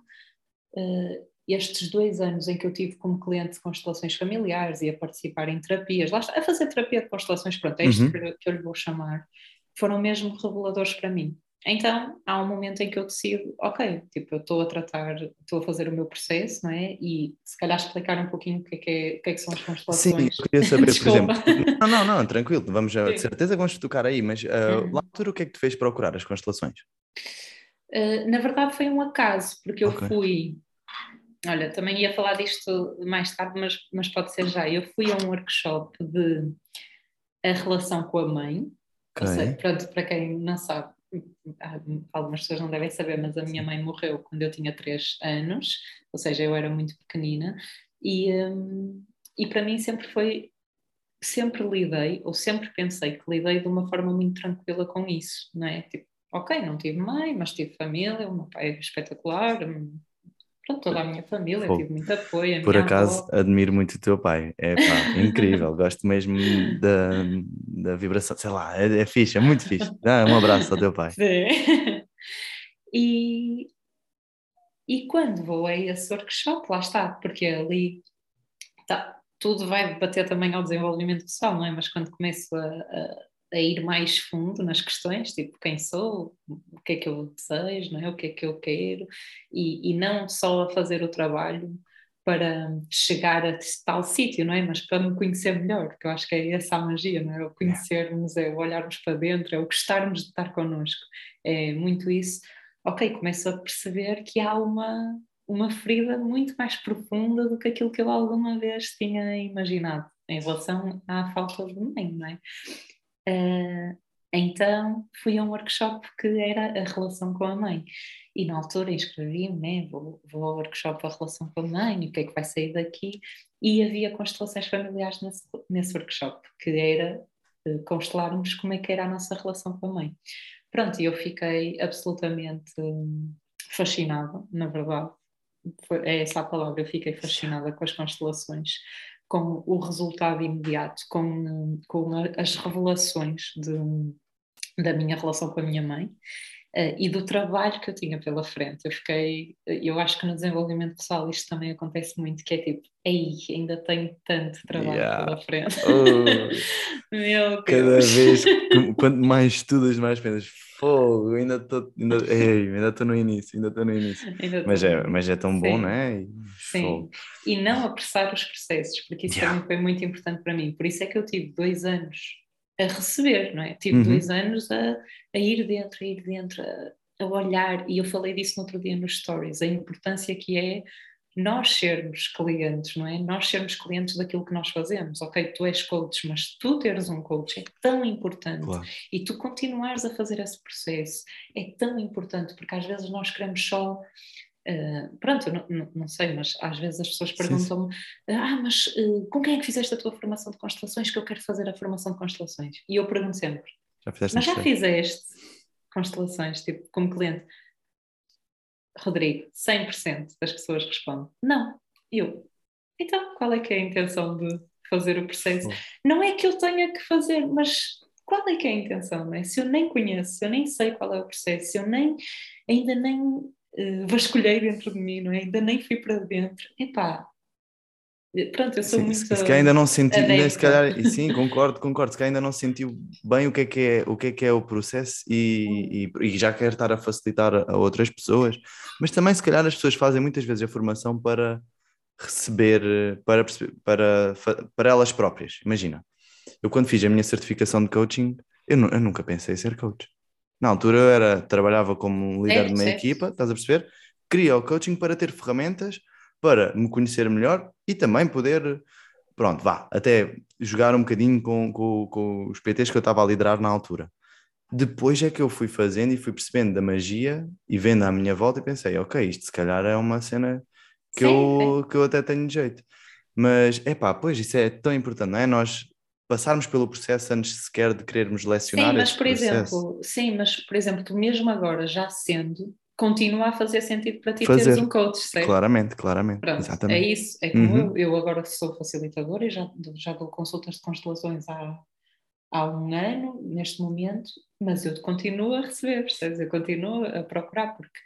uh, estes dois anos em que eu tive como cliente de constelações familiares e a participar em terapias, lá está, a fazer terapia de constelações, pronto, é isto uhum. que eu lhe vou chamar, foram mesmo reveladores para mim. Então, há um momento em que eu decido, ok, tipo, eu estou a tratar, estou a fazer o meu processo, não é? E se calhar explicar um pouquinho o que é que, é, que, é que são as constelações.
Sim, eu queria saber, por exemplo. Não, não, não, tranquilo, vamos já, de certeza vamos tocar aí, mas uh, uhum. lá altura o que é que te fez procurar as constelações?
Uh, na verdade foi um acaso, porque eu okay. fui. Olha, também ia falar disto mais tarde, mas, mas pode ser já. Eu fui a um workshop de a relação com a mãe. Okay. Seja, pronto, para quem não sabe, algumas pessoas não devem saber, mas a minha mãe morreu quando eu tinha 3 anos, ou seja, eu era muito pequenina, e, um, e para mim sempre foi, sempre lidei, ou sempre pensei que lidei de uma forma muito tranquila com isso, não é? Tipo, ok, não tive mãe, mas tive família, o meu pai é espetacular, hum, pronto, toda a minha família, Pô, tive muito apoio.
Por acaso, avó. admiro muito o teu pai, é pá, incrível, gosto mesmo da, da vibração, sei lá, é, é fixe, é muito fixe. Dá um abraço ao teu pai.
Sim. E, e quando vou a esse workshop, lá está, porque ali tá, tudo vai bater também ao desenvolvimento pessoal, não é? Mas quando começo a, a a ir mais fundo nas questões, tipo quem sou, o que é que eu desejo, não é? o que é que eu quero, e, e não só a fazer o trabalho para chegar a tal sítio, não é? Mas para me conhecer melhor, porque eu acho que é essa a magia, não é? O conhecermos, é o olharmos para dentro, é o gostarmos de estar connosco, é muito isso. Ok, começo a perceber que há uma, uma ferida muito mais profunda do que aquilo que eu alguma vez tinha imaginado em relação à falta de mãe, não é? Uh, então fui a um workshop que era a relação com a mãe. E na altura inscrevi-me, né? vou, vou ao workshop a relação com a mãe, o que é que vai sair daqui? E havia constelações familiares nesse, nesse workshop, que era uh, constelarmos como é que era a nossa relação com a mãe. Pronto, e eu fiquei absolutamente um, fascinada, na verdade. Foi, é essa a palavra, eu fiquei fascinada com as constelações com o resultado imediato, com, com as revelações de, da minha relação com a minha mãe e do trabalho que eu tinha pela frente. Eu fiquei, eu acho que no desenvolvimento pessoal isto também acontece muito, que é tipo, ei, ainda tenho tanto trabalho yeah. pela frente. Oh. Meu Deus.
Cada vez, quanto mais estudas, mais pensas, fogo, ainda estou ainda, ainda estou no início, ainda estou no início. Mas é, mas é tão Sim. bom, não é? E,
Sim. Fogo. E não apressar os processos, porque isso yeah. também foi muito importante para mim. Por isso é que eu tive dois anos a receber, não é? Tive uhum. dois anos a, a, ir dentro, a ir dentro, a, a olhar, e eu falei disso no outro dia nos stories, a importância que é nós sermos clientes, não é? Nós sermos clientes daquilo que nós fazemos. Ok, tu és coach, mas tu teres um coach é tão importante claro. e tu continuares a fazer esse processo é tão importante porque às vezes nós queremos só. Uh, pronto, não, não, não, sei, mas às vezes as pessoas perguntam-me: Ah, mas uh, com quem é que fizeste a tua formação de constelações? Que eu quero fazer a formação de constelações. E eu pergunto sempre: já Mas já fizeste constelações, tipo, como cliente? Rodrigo, 100% das pessoas respondem: Não, eu. Então, qual é que é a intenção de fazer o processo? Não é que eu tenha que fazer, mas qual é que é a intenção, não é? Se eu nem conheço, se eu nem sei qual é o processo, se eu nem, ainda nem uh, vasculhei dentro de mim, não é? Ainda nem fui para dentro, epá, Pronto, eu sou sim, muito. Se
calhar ainda não sentiu, se calhar, e sim, concordo, concordo, se calhar ainda não sentiu bem o que é que é o, que é, que é o processo e, e, e, já quer estar a facilitar a outras pessoas, mas também se calhar as pessoas fazem muitas vezes a formação para receber, para, para, para elas próprias. Imagina, eu quando fiz a minha certificação de coaching, eu, eu nunca pensei em ser coach. Na altura eu era, trabalhava como líder é, de uma é. equipa, estás a perceber? Queria o coaching para ter ferramentas para me conhecer melhor e também poder, pronto, vá, até jogar um bocadinho com, com, com os PTs que eu estava a liderar na altura. Depois é que eu fui fazendo e fui percebendo da magia e vendo à minha volta e pensei, ok, isto se calhar é uma cena que, sim, eu, sim. que eu até tenho jeito. Mas, é pá, pois isso é tão importante, não é? Nós passarmos pelo processo antes sequer de querermos lecionar.
Sim, mas por processo. exemplo, sim, mas por exemplo, tu mesmo agora já sendo, continua a fazer sentido para ti fazer. teres um coach, certo?
Claramente, claramente. Pronto, Exatamente.
É isso, é como uhum. eu, eu agora sou facilitadora e já, já dou consultas de constelações há, há um ano, neste momento, mas eu continuo a receber, percebes? Eu continuo a procurar, porque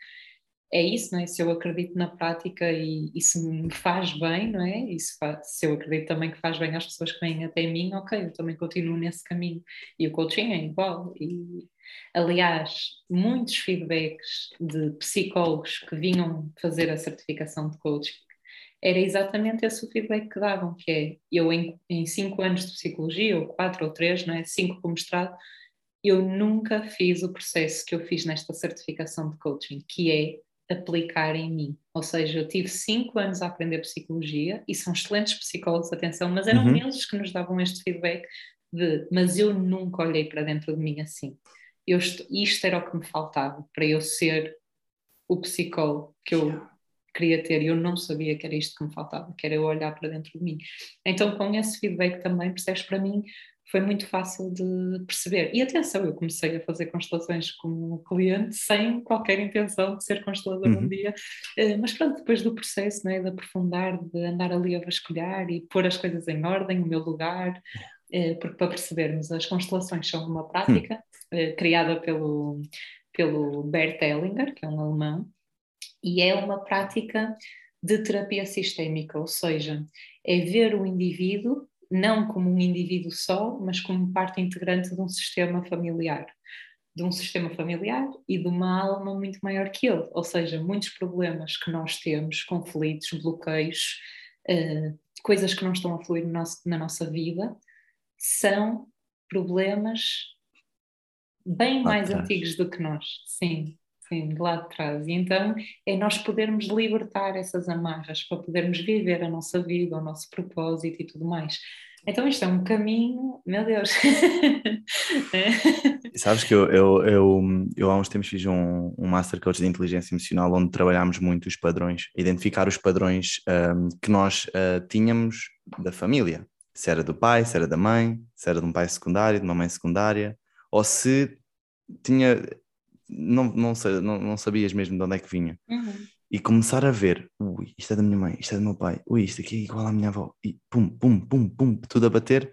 é isso, não é? Se eu acredito na prática e, se me faz bem, não é? E se, se, eu acredito também que faz bem às pessoas que vêm até mim, ok, eu também continuo nesse caminho. E o coaching é igual. E, aliás, muitos feedbacks de psicólogos que vinham fazer a certificação de coaching era exatamente esse o feedback que davam, que é, eu em, em cinco anos de psicologia, ou quatro ou três, não é? Cinco com mestrado, eu nunca fiz o processo que eu fiz nesta certificação de coaching, que é aplicar em mim. Ou seja, eu tive cinco anos a aprender psicologia e são excelentes psicólogos, atenção, mas eram uhum. eles que nos davam este feedback de, mas eu nunca olhei para dentro de mim assim. Eu, isto era o que me faltava para eu ser o psicólogo que eu queria ter e eu não sabia que era isto que me faltava, que era eu olhar para dentro de mim. Então, com esse feedback também, percebes, para mim foi muito fácil de perceber. E atenção, eu comecei a fazer constelações como cliente sem qualquer intenção de ser constelador uhum. um dia, eh, mas pronto, depois do processo né, de aprofundar, de andar ali a vasculhar e pôr as coisas em ordem, o meu lugar, eh, porque para percebermos, as constelações são uma prática uhum. criada pelo, pelo Bert Hellinger, que é um alemão, e é uma prática de terapia sistémica, ou seja, é ver o indivíduo não como um indivíduo só, mas como parte integrante de um sistema familiar. De um sistema familiar e de uma alma muito maior que ele. Ou seja, muitos problemas que nós temos, conflitos, bloqueios, uh, coisas que não estão a fluir no nosso, na nossa vida, são problemas bem mais atrás. antigos do que nós. Sim, sim, de lá de trás. E então é nós podermos libertar essas amarras para podermos viver a nossa vida, o nosso propósito e tudo mais. Então isto é um caminho, meu Deus.
Sabes que eu, eu, eu, eu, há uns tempos fiz um, um Master Coach de Inteligência Emocional onde trabalhámos muito os padrões, identificar os padrões um, que nós uh, tínhamos da família. Se era do pai, se era da mãe, se era de um pai secundário, de uma mãe secundária, ou se tinha não, não, não, não sabias mesmo de onde é que vinha. Uhum. E começar a ver, ui, isto é da minha mãe, isto é do meu pai, ui, isto aqui é igual à minha avó, e pum, pum, pum, pum, tudo a bater.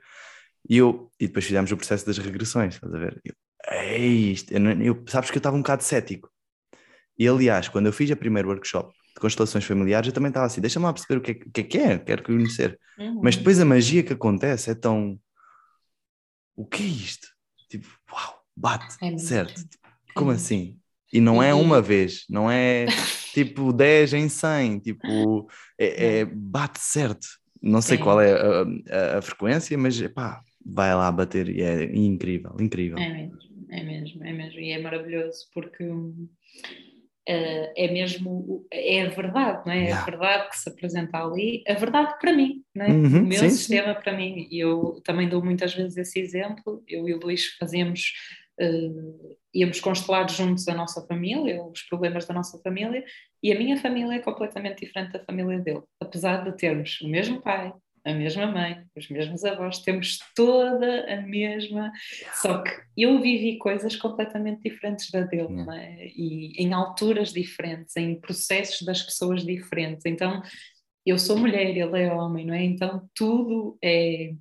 E eu, e depois fizemos o processo das regressões, estás a ver? Eu, Ei, isto, eu, eu, sabes que eu estava um bocado cético. E aliás, quando eu fiz a primeiro workshop de constelações familiares, eu também estava assim, deixa-me lá perceber o que é, que é que é, quero conhecer. Uhum. Mas depois a magia que acontece é tão. O que é isto? Tipo, uau, bate, é certo? Como assim? E não é uma vez, não é tipo 10 em 100, tipo, é, é bate certo. Não sei Sim. qual é a, a, a, frequência, mas pá, vai lá bater e é incrível, incrível.
É mesmo, é mesmo, é mesmo. E é maravilhoso porque uh, é mesmo, é a verdade, não é? Yeah. É a verdade que se apresenta ali, a verdade para mim, não é? Uhum, o meu sim, sistema sim. para mim. E eu também dou muitas vezes esse exemplo. Eu e o Luís fazemos uh, íamos constelados juntos a nossa família, os problemas da nossa família, e a minha família é completamente diferente da família dele. Apesar de termos o mesmo pai, a mesma mãe, os mesmos avós, temos toda a mesma. Só que eu vivi coisas completamente diferentes da dele, é? e em alturas diferentes, em processos das pessoas diferentes. Então eu sou mulher, ele é homem, não é? Então tudo é.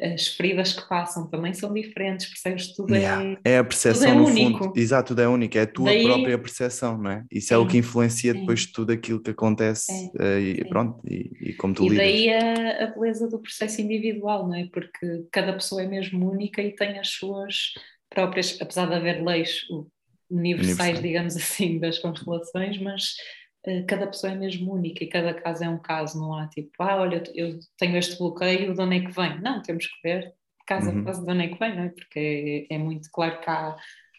As feridas que passam também são diferentes, percebes? Tudo yeah.
é. É a percepção, é no único. fundo. Exato, tudo é único, é a tua Daí... própria percepção, não é? Isso sim. é o que influencia depois tudo aquilo que acontece uh, e sim. pronto, e, e, como tu
e
lidas.
E daí a, a, beleza do processo individual, não é? Porque cada pessoa é mesmo única e tem as suas próprias, apesar de haver leis universais, Universal. digamos assim, das constelações, mas eh, cada pessoa é mesmo única e cada caso é um caso, não há tipo, ah, olha, eu tenho este bloqueio, de onde é que vem? Não, temos que ver caso a uhum. caso de onde é que vem, não é? Porque é, é, muito claro que há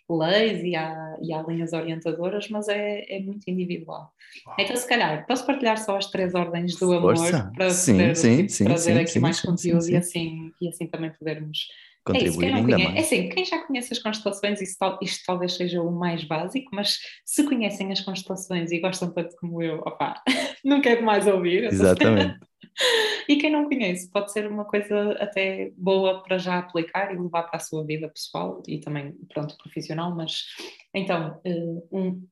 leis e há, e há linhas orientadoras, mas é, é muito individual. Uau. Então, se calhar, posso partilhar só as três ordens do amor
Força.
para
sim,
poder
sim,
tipo,
sim,
trazer aqui mais conteúdo E, assim, e assim também podermos. É, isso,
contribuir
quem não
ainda
conhece, é
mais.
assim, quem já conhece as constelações, isso, tal- isto talvez seja o mais básico, mas se conhecem as constelações e gostam tanto como eu, opá, não quero mais ouvir.
Exatamente.
E quem não conhece, pode ser uma coisa até boa para já aplicar e levar para a sua vida pessoal e também, pronto, profissional, mas então, eh, um,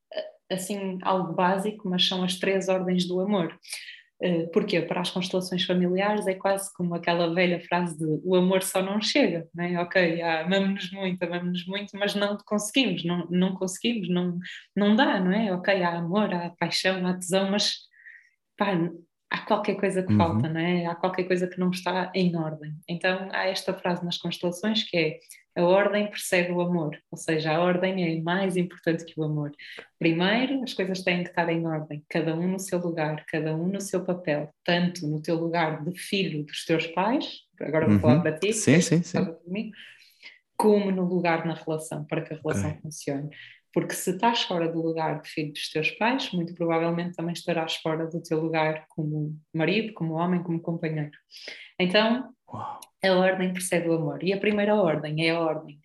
assim, algo básico, mas são as três ordens do amor. Eh, Porquê? Para as constelações familiares é quase como aquela velha frase de o amor só não chega, não é? Ok, amamos-nos muito, amamos-nos muito, mas não conseguimos, não, não conseguimos, não, não dá, não é? Ok, há amor, há paixão, há tesão, mas pá, há qualquer coisa que
Uhum.
falta, não é? Há qualquer coisa que não está em ordem. Então há esta frase nas constelações que é a ordem precede o amor, ou seja, a ordem é mais importante que o amor. Primeiro, as coisas têm que estar em ordem, cada um no seu lugar, cada um no seu papel, tanto no teu lugar de filho dos teus pais, agora vou falar
Uhum.
para ti,
Sim, sim, sim.
comigo, como no lugar na relação, para que a relação
Ok.
funcione. Porque se estás fora do lugar de filho dos teus pais, muito provavelmente também estarás fora do teu lugar como marido, como homem, como companheiro. Então,
Uau.
a ordem precede o amor. E a primeira ordem é a ordem.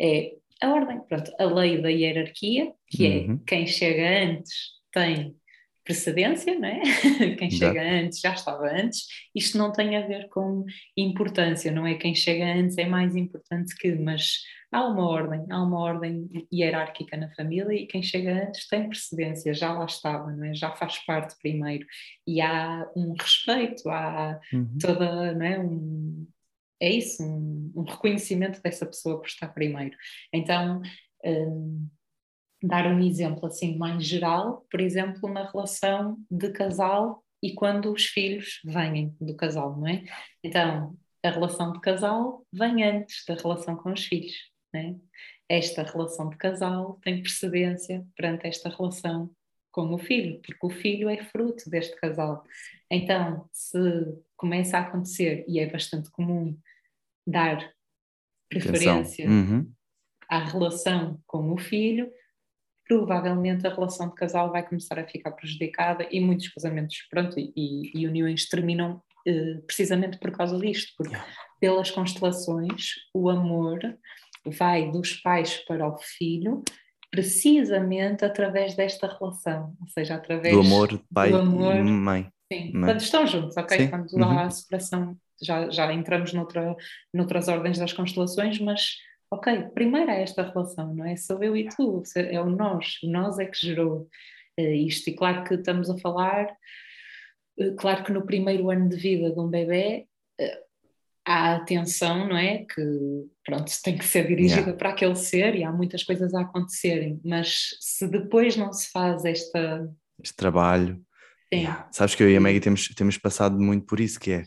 É a ordem, pronto, a lei da hierarquia, que
Uhum.
é quem chega antes tem precedência, não é? Quem
Exato.
chega antes já estava antes. Isto não tem a ver com importância, não é? Quem chega antes é mais importante que, mas há uma ordem, há uma ordem hierárquica na família e quem chega antes tem precedência, já lá estava, não é? Já faz parte primeiro. E há um respeito, há
Uhum.
toda, não é? Um, é isso, um, um reconhecimento dessa pessoa por estar primeiro. Então, hum, dar um exemplo assim mais geral, por exemplo, na relação de casal e quando os filhos vêm do casal, não é? Então, a relação de casal vem antes da relação com os filhos, não é? Esta relação de casal tem precedência perante esta relação com o filho, porque o filho é fruto deste casal. Então, se começa a acontecer, e é bastante comum, dar preferência
Uhum.
à relação com o filho, provavelmente a relação de casal vai começar a ficar prejudicada e muitos casamentos, pronto, e, e uniões terminam eh, precisamente por causa disto, porque pelas constelações o amor vai dos pais para o filho precisamente através desta relação, ou seja, através
Do amor pai
amor.
e mãe.
Sim,
é?
quando estão juntos, ok?
Sim,
Quando
uhum.
há a separação, já, já entramos noutra, noutras ordens das constelações, mas ok, primeiro é esta relação, não é? Sou eu e tu, é o nós, o nós é que gerou eh, isto. E claro que estamos a falar, eh, claro que no primeiro ano de vida de um bebê eh, há atenção, não é? Que pronto, tem que ser dirigida
Yeah.
para aquele ser e há muitas coisas a acontecerem, mas se depois não se faz esta.
Este trabalho.
Sim,
Yeah. Sabes que eu e a Maggie temos, temos passado muito por isso, que é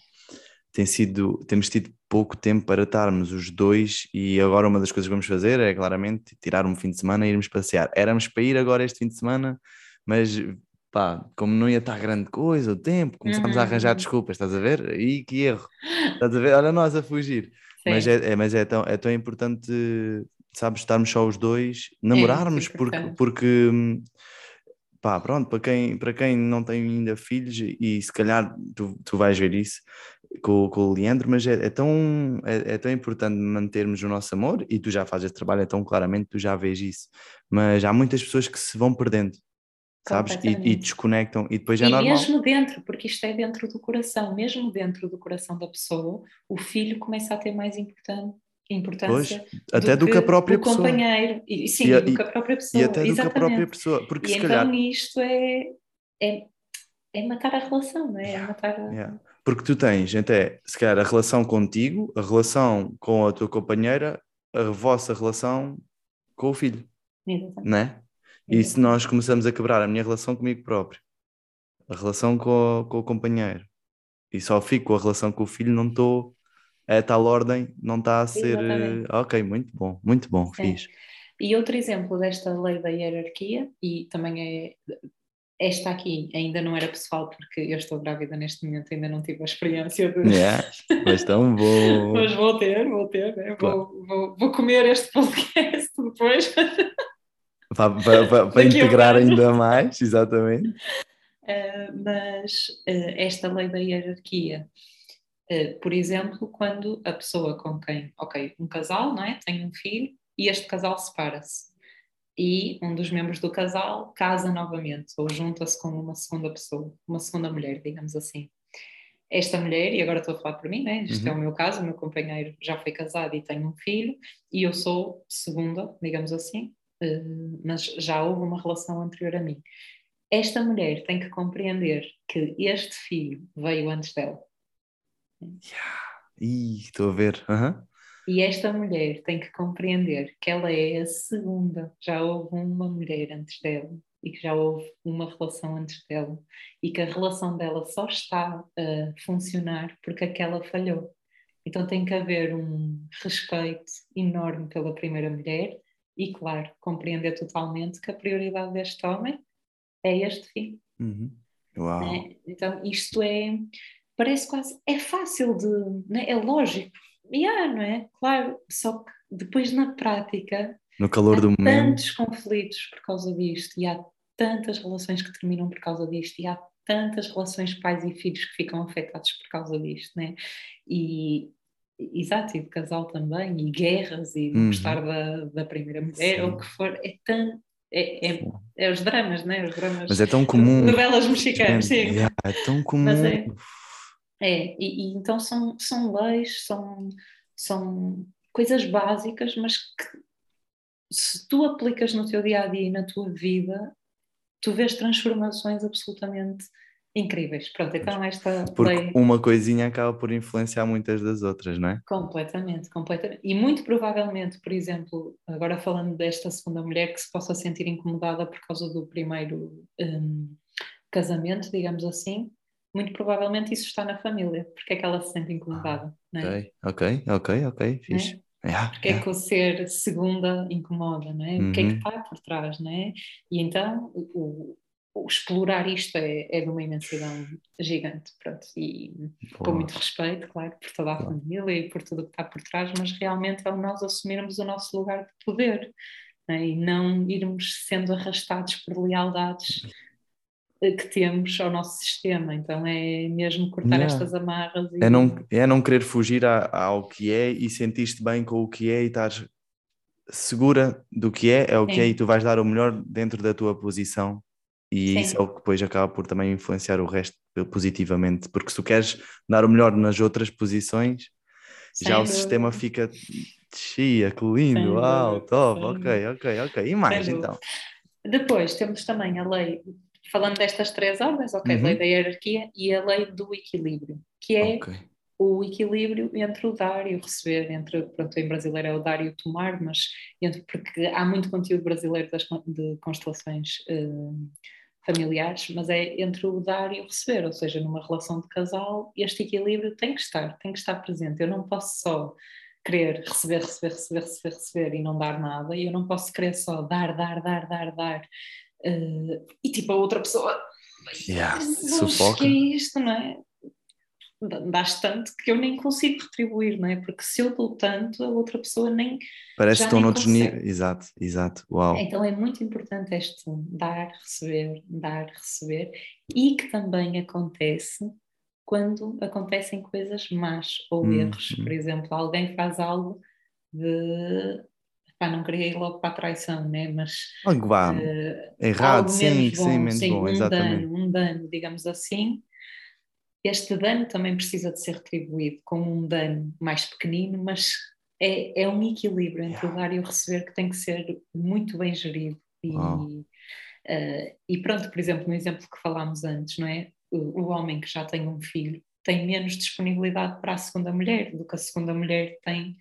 tem sido, temos tido pouco tempo para estarmos os dois e agora uma das coisas que vamos fazer é claramente tirar um fim de semana e irmos passear. Éramos para ir agora este fim de semana, mas pá, como não ia estar grande coisa, o tempo, começámos a
Uhum,
arranjar
uhum.
desculpas, estás a ver? E que erro, estás a ver? Olha nós a fugir. Mas,
sim.
é, é- mas é, tão, é tão importante, sabes, estarmos só os dois, namorarmos, porque,
importante.
porque hum, pá, pronto, para quem, para quem não tem ainda filhos, e se calhar tu, tu vais ver isso com, com o Leandro, mas é, é tão, é, é tão importante mantermos o nosso amor, e tu já fazes esse trabalho, então claramente tu já vês isso, mas há muitas pessoas que se vão perdendo, sabes, e, e desconectam, e depois é
E
normal.
mesmo dentro, porque isto é dentro do coração, mesmo dentro do coração da pessoa, o filho começa a ter mais importan-
Pois,
importância
até do que a própria pessoa.
companheiro. E, sim,
E
do que a própria pessoa.
E até do que a própria
Exatamente.
pessoa, porque
E
se
então
calhar
isto é, é, é matar a relação, não é? É matar a...
Yeah. Porque tu tens até, se calhar, a relação contigo, a relação com a tua companheira, a vossa relação com o filho,
Exatamente.
não é? E se nós começamos a quebrar a minha relação comigo próprio, a relação com, o- com o companheiro, e só fico com a relação com o filho, não estou, a tal ordem não está a ser,
Exatamente.
eh, ok, muito bom, muito bom,
Sim.
fiz.
E outro exemplo desta lei da hierarquia, e também é esta aqui ainda não era pessoal porque eu estou grávida neste momento, ainda não tive a experiência de.
Yeah, mas tão bom.
mas vou ter, vou ter, né? claro. vou, vou, vou comer este podcast depois.
Para, para, para integrar ainda mais, exatamente.
Uh, mas uh, esta lei da hierarquia, uh, por exemplo, quando a pessoa com quem, ok, um casal, não é? Tem um filho e este casal separa-se e um dos membros do casal casa novamente ou junta-se com uma segunda pessoa, uma segunda mulher, digamos assim. Esta mulher, e agora estou a falar por mim, né? este uhum. é o meu caso, o meu companheiro já foi casado e tem um filho, e eu sou segunda, digamos assim, uh, mas já houve uma relação anterior a mim. Esta mulher tem que compreender que este filho veio antes dela.
Yeah. Ih, estou a ver. Uhum.
E esta mulher tem que compreender que ela é a segunda, já houve uma mulher antes dela e que já houve uma relação antes dela e que a relação dela só está a funcionar porque aquela falhou. Então tem que haver um respeito enorme pela primeira mulher e, claro, compreender totalmente que a prioridade deste homem é este fim.
Uhum. Uau.
Né? Então isto é, parece quase, é fácil de, né? é lógico, yeah, não é? Claro, só que depois na prática.
No calor do momento.
Há tantos conflitos por causa disto, e há tantas relações que terminam por causa disto, e há tantas relações pais e filhos que ficam afetados por causa disto, né? E, exato, e de casal também, e guerras, e uhum. gostar da, da primeira mulher, Sim. ou o que for, é tão. É, é, é, os dramas, né? Os dramas.
Mas é tão comum.
Novelas mexicanas, sim.
É, é tão comum. Mas é,
é, e, e, então são, são leis, são, são coisas básicas, mas que se tu aplicas no teu dia a dia e na tua vida, tu vês transformações absolutamente incríveis. Pronto, então esta
Porque
lei...
uma coisinha acaba por influenciar muitas das outras, não é?
Completamente, completamente. E muito provavelmente, por exemplo, agora falando desta segunda mulher que se possa sentir incomodada por causa do primeiro um, casamento, digamos assim, muito provavelmente isso está na família, porque é que ela se sente incomodada.
Ah, é? Ok, ok, ok, fixe.
É? Yeah, porque yeah. é que o ser segunda incomoda, não é? Uhum. O que é que uhum. está por trás, não é? E então o, o explorar isto é, é de uma imensidão gigante, pronto, e Boa. com muito respeito, claro, por toda a família e por tudo o que está por trás, mas realmente é nós assumirmos o nosso lugar de poder é? e não irmos sendo arrastados por lealdades que temos ao nosso sistema. Então é mesmo cortar yeah. estas amarras.
E... É, não, é não querer fugir a, ao que é e sentir-te bem com o que é e estar segura do que é, é o Sim. que é e tu vais dar o melhor dentro da tua posição. E Sim. isso é o que depois acaba por também influenciar o resto positivamente, porque se tu queres dar o melhor nas outras posições, Sem já dúvida. o sistema fica chia, que lindo, uau, top, ok, ok, ok. E mais então?
Depois temos também a lei falando destas três ordens, ok, uhum. lei da hierarquia e a lei do equilíbrio, que é okay. o equilíbrio entre o dar e o receber, entre, pronto, em brasileiro é o dar e o tomar, mas entre, porque há muito conteúdo brasileiro das, de constelações uh, familiares, mas é entre o dar e o receber, ou seja, numa relação de casal, este equilíbrio tem que estar, tem que estar presente. Eu não posso só querer receber, receber, receber, receber, receber e não dar nada, e eu não posso querer só dar, dar, dar, dar, dar Uh, e tipo a outra pessoa,
yeah, sufoca.
que é isto, não é? Dás tanto que eu nem consigo retribuir, não é? Porque se eu dou tanto, a outra pessoa nem.
Parece que estão noutros níveis. Exato, exato. Uau.
Então é muito importante este dar, receber, dar, receber e que também acontece quando acontecem coisas más ou hum, erros. Hum. Por exemplo, alguém faz algo de pá, não queria ir logo para a traição, né? mas
algo vá uh, errado, sim, bom, sim, menos sim, bom,
um
exatamente.
Dano, um dano, digamos assim, este dano também precisa de ser retribuído com um dano mais pequenino, mas é, é um equilíbrio entre yeah. o dar e o receber que tem que ser muito bem gerido. E, uh, e pronto, por exemplo, no exemplo que falámos antes, não é? O, o homem que já tem um filho tem menos disponibilidade para a segunda mulher do que a segunda mulher tem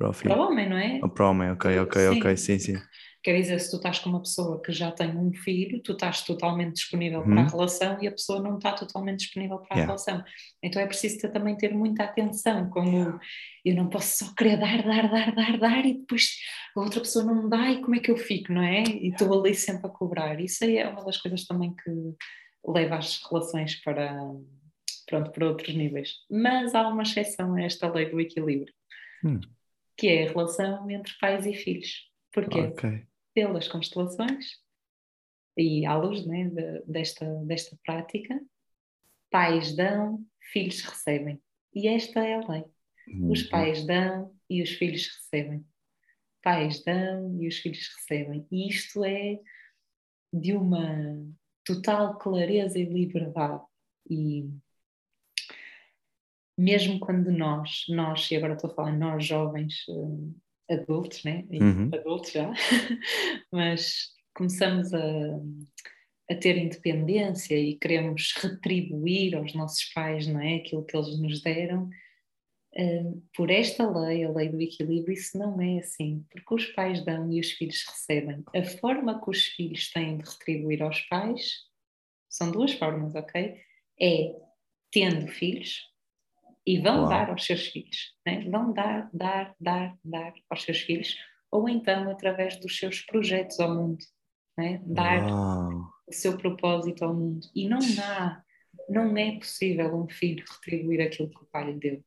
para o
Para o homem, não é?
Para o homem, ok, ok, sim. ok, sim, sim.
Quer dizer, se tu estás com uma pessoa que já tem um filho, tu estás totalmente disponível
Uhum.
para a relação e a pessoa não está totalmente disponível para a
Yeah.
relação. Então é preciso também ter muita atenção, como eu não posso só querer dar, dar, dar, dar, dar e depois a outra pessoa não me dá e como é que eu fico, não é? E estou ali sempre a cobrar. Isso aí é uma das coisas também que leva as relações para, pronto, para outros níveis. Mas há uma exceção a esta lei do equilíbrio,
Hum.
Que é a relação entre pais e filhos. Porquê?
Ok.
Pelas constelações e à luz né, de- desta, desta prática, pais dão, filhos recebem. E esta é a lei. Os
Uhum.
pais dão e os filhos recebem. Pais dão e os filhos recebem. E isto é de uma total clareza e liberdade. E mesmo quando nós, nós, e agora estou a falar nós jovens, eh, adultos, né?
Uhum.
Adultos já, mas começamos a, a ter independência e queremos retribuir aos nossos pais, não é? Aquilo que eles nos deram. Uh, por esta lei, a lei do equilíbrio, isso não é assim, porque os pais dão e os filhos recebem. A forma que os filhos têm de retribuir aos pais são duas formas, ok? É tendo filhos e vão
Uau.
dar aos seus filhos, né? vão dar, dar, dar, dar aos seus filhos, ou então através dos seus projetos ao mundo, né? dar
Uau.
o seu propósito ao mundo. E não há, não é possível um filho retribuir aquilo que o pai lhe deu.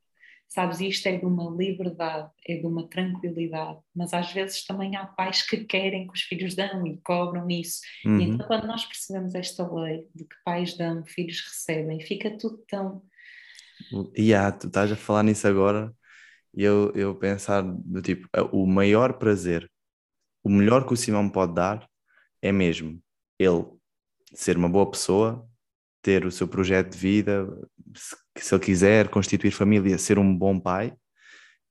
Sabes, isto é de uma liberdade, é de uma tranquilidade, mas às vezes também há pais que querem que os filhos dão e cobram isso. E
Uhum.
então, quando nós percebemos esta lei de que pais dão, filhos recebem, fica tudo tão.
E há, tu estás a falar nisso agora e eu, eu pensar do tipo, o maior prazer, o melhor que o Simão pode dar é mesmo ele ser uma boa pessoa, ter o seu projeto de vida, se, se ele quiser constituir família, ser um bom pai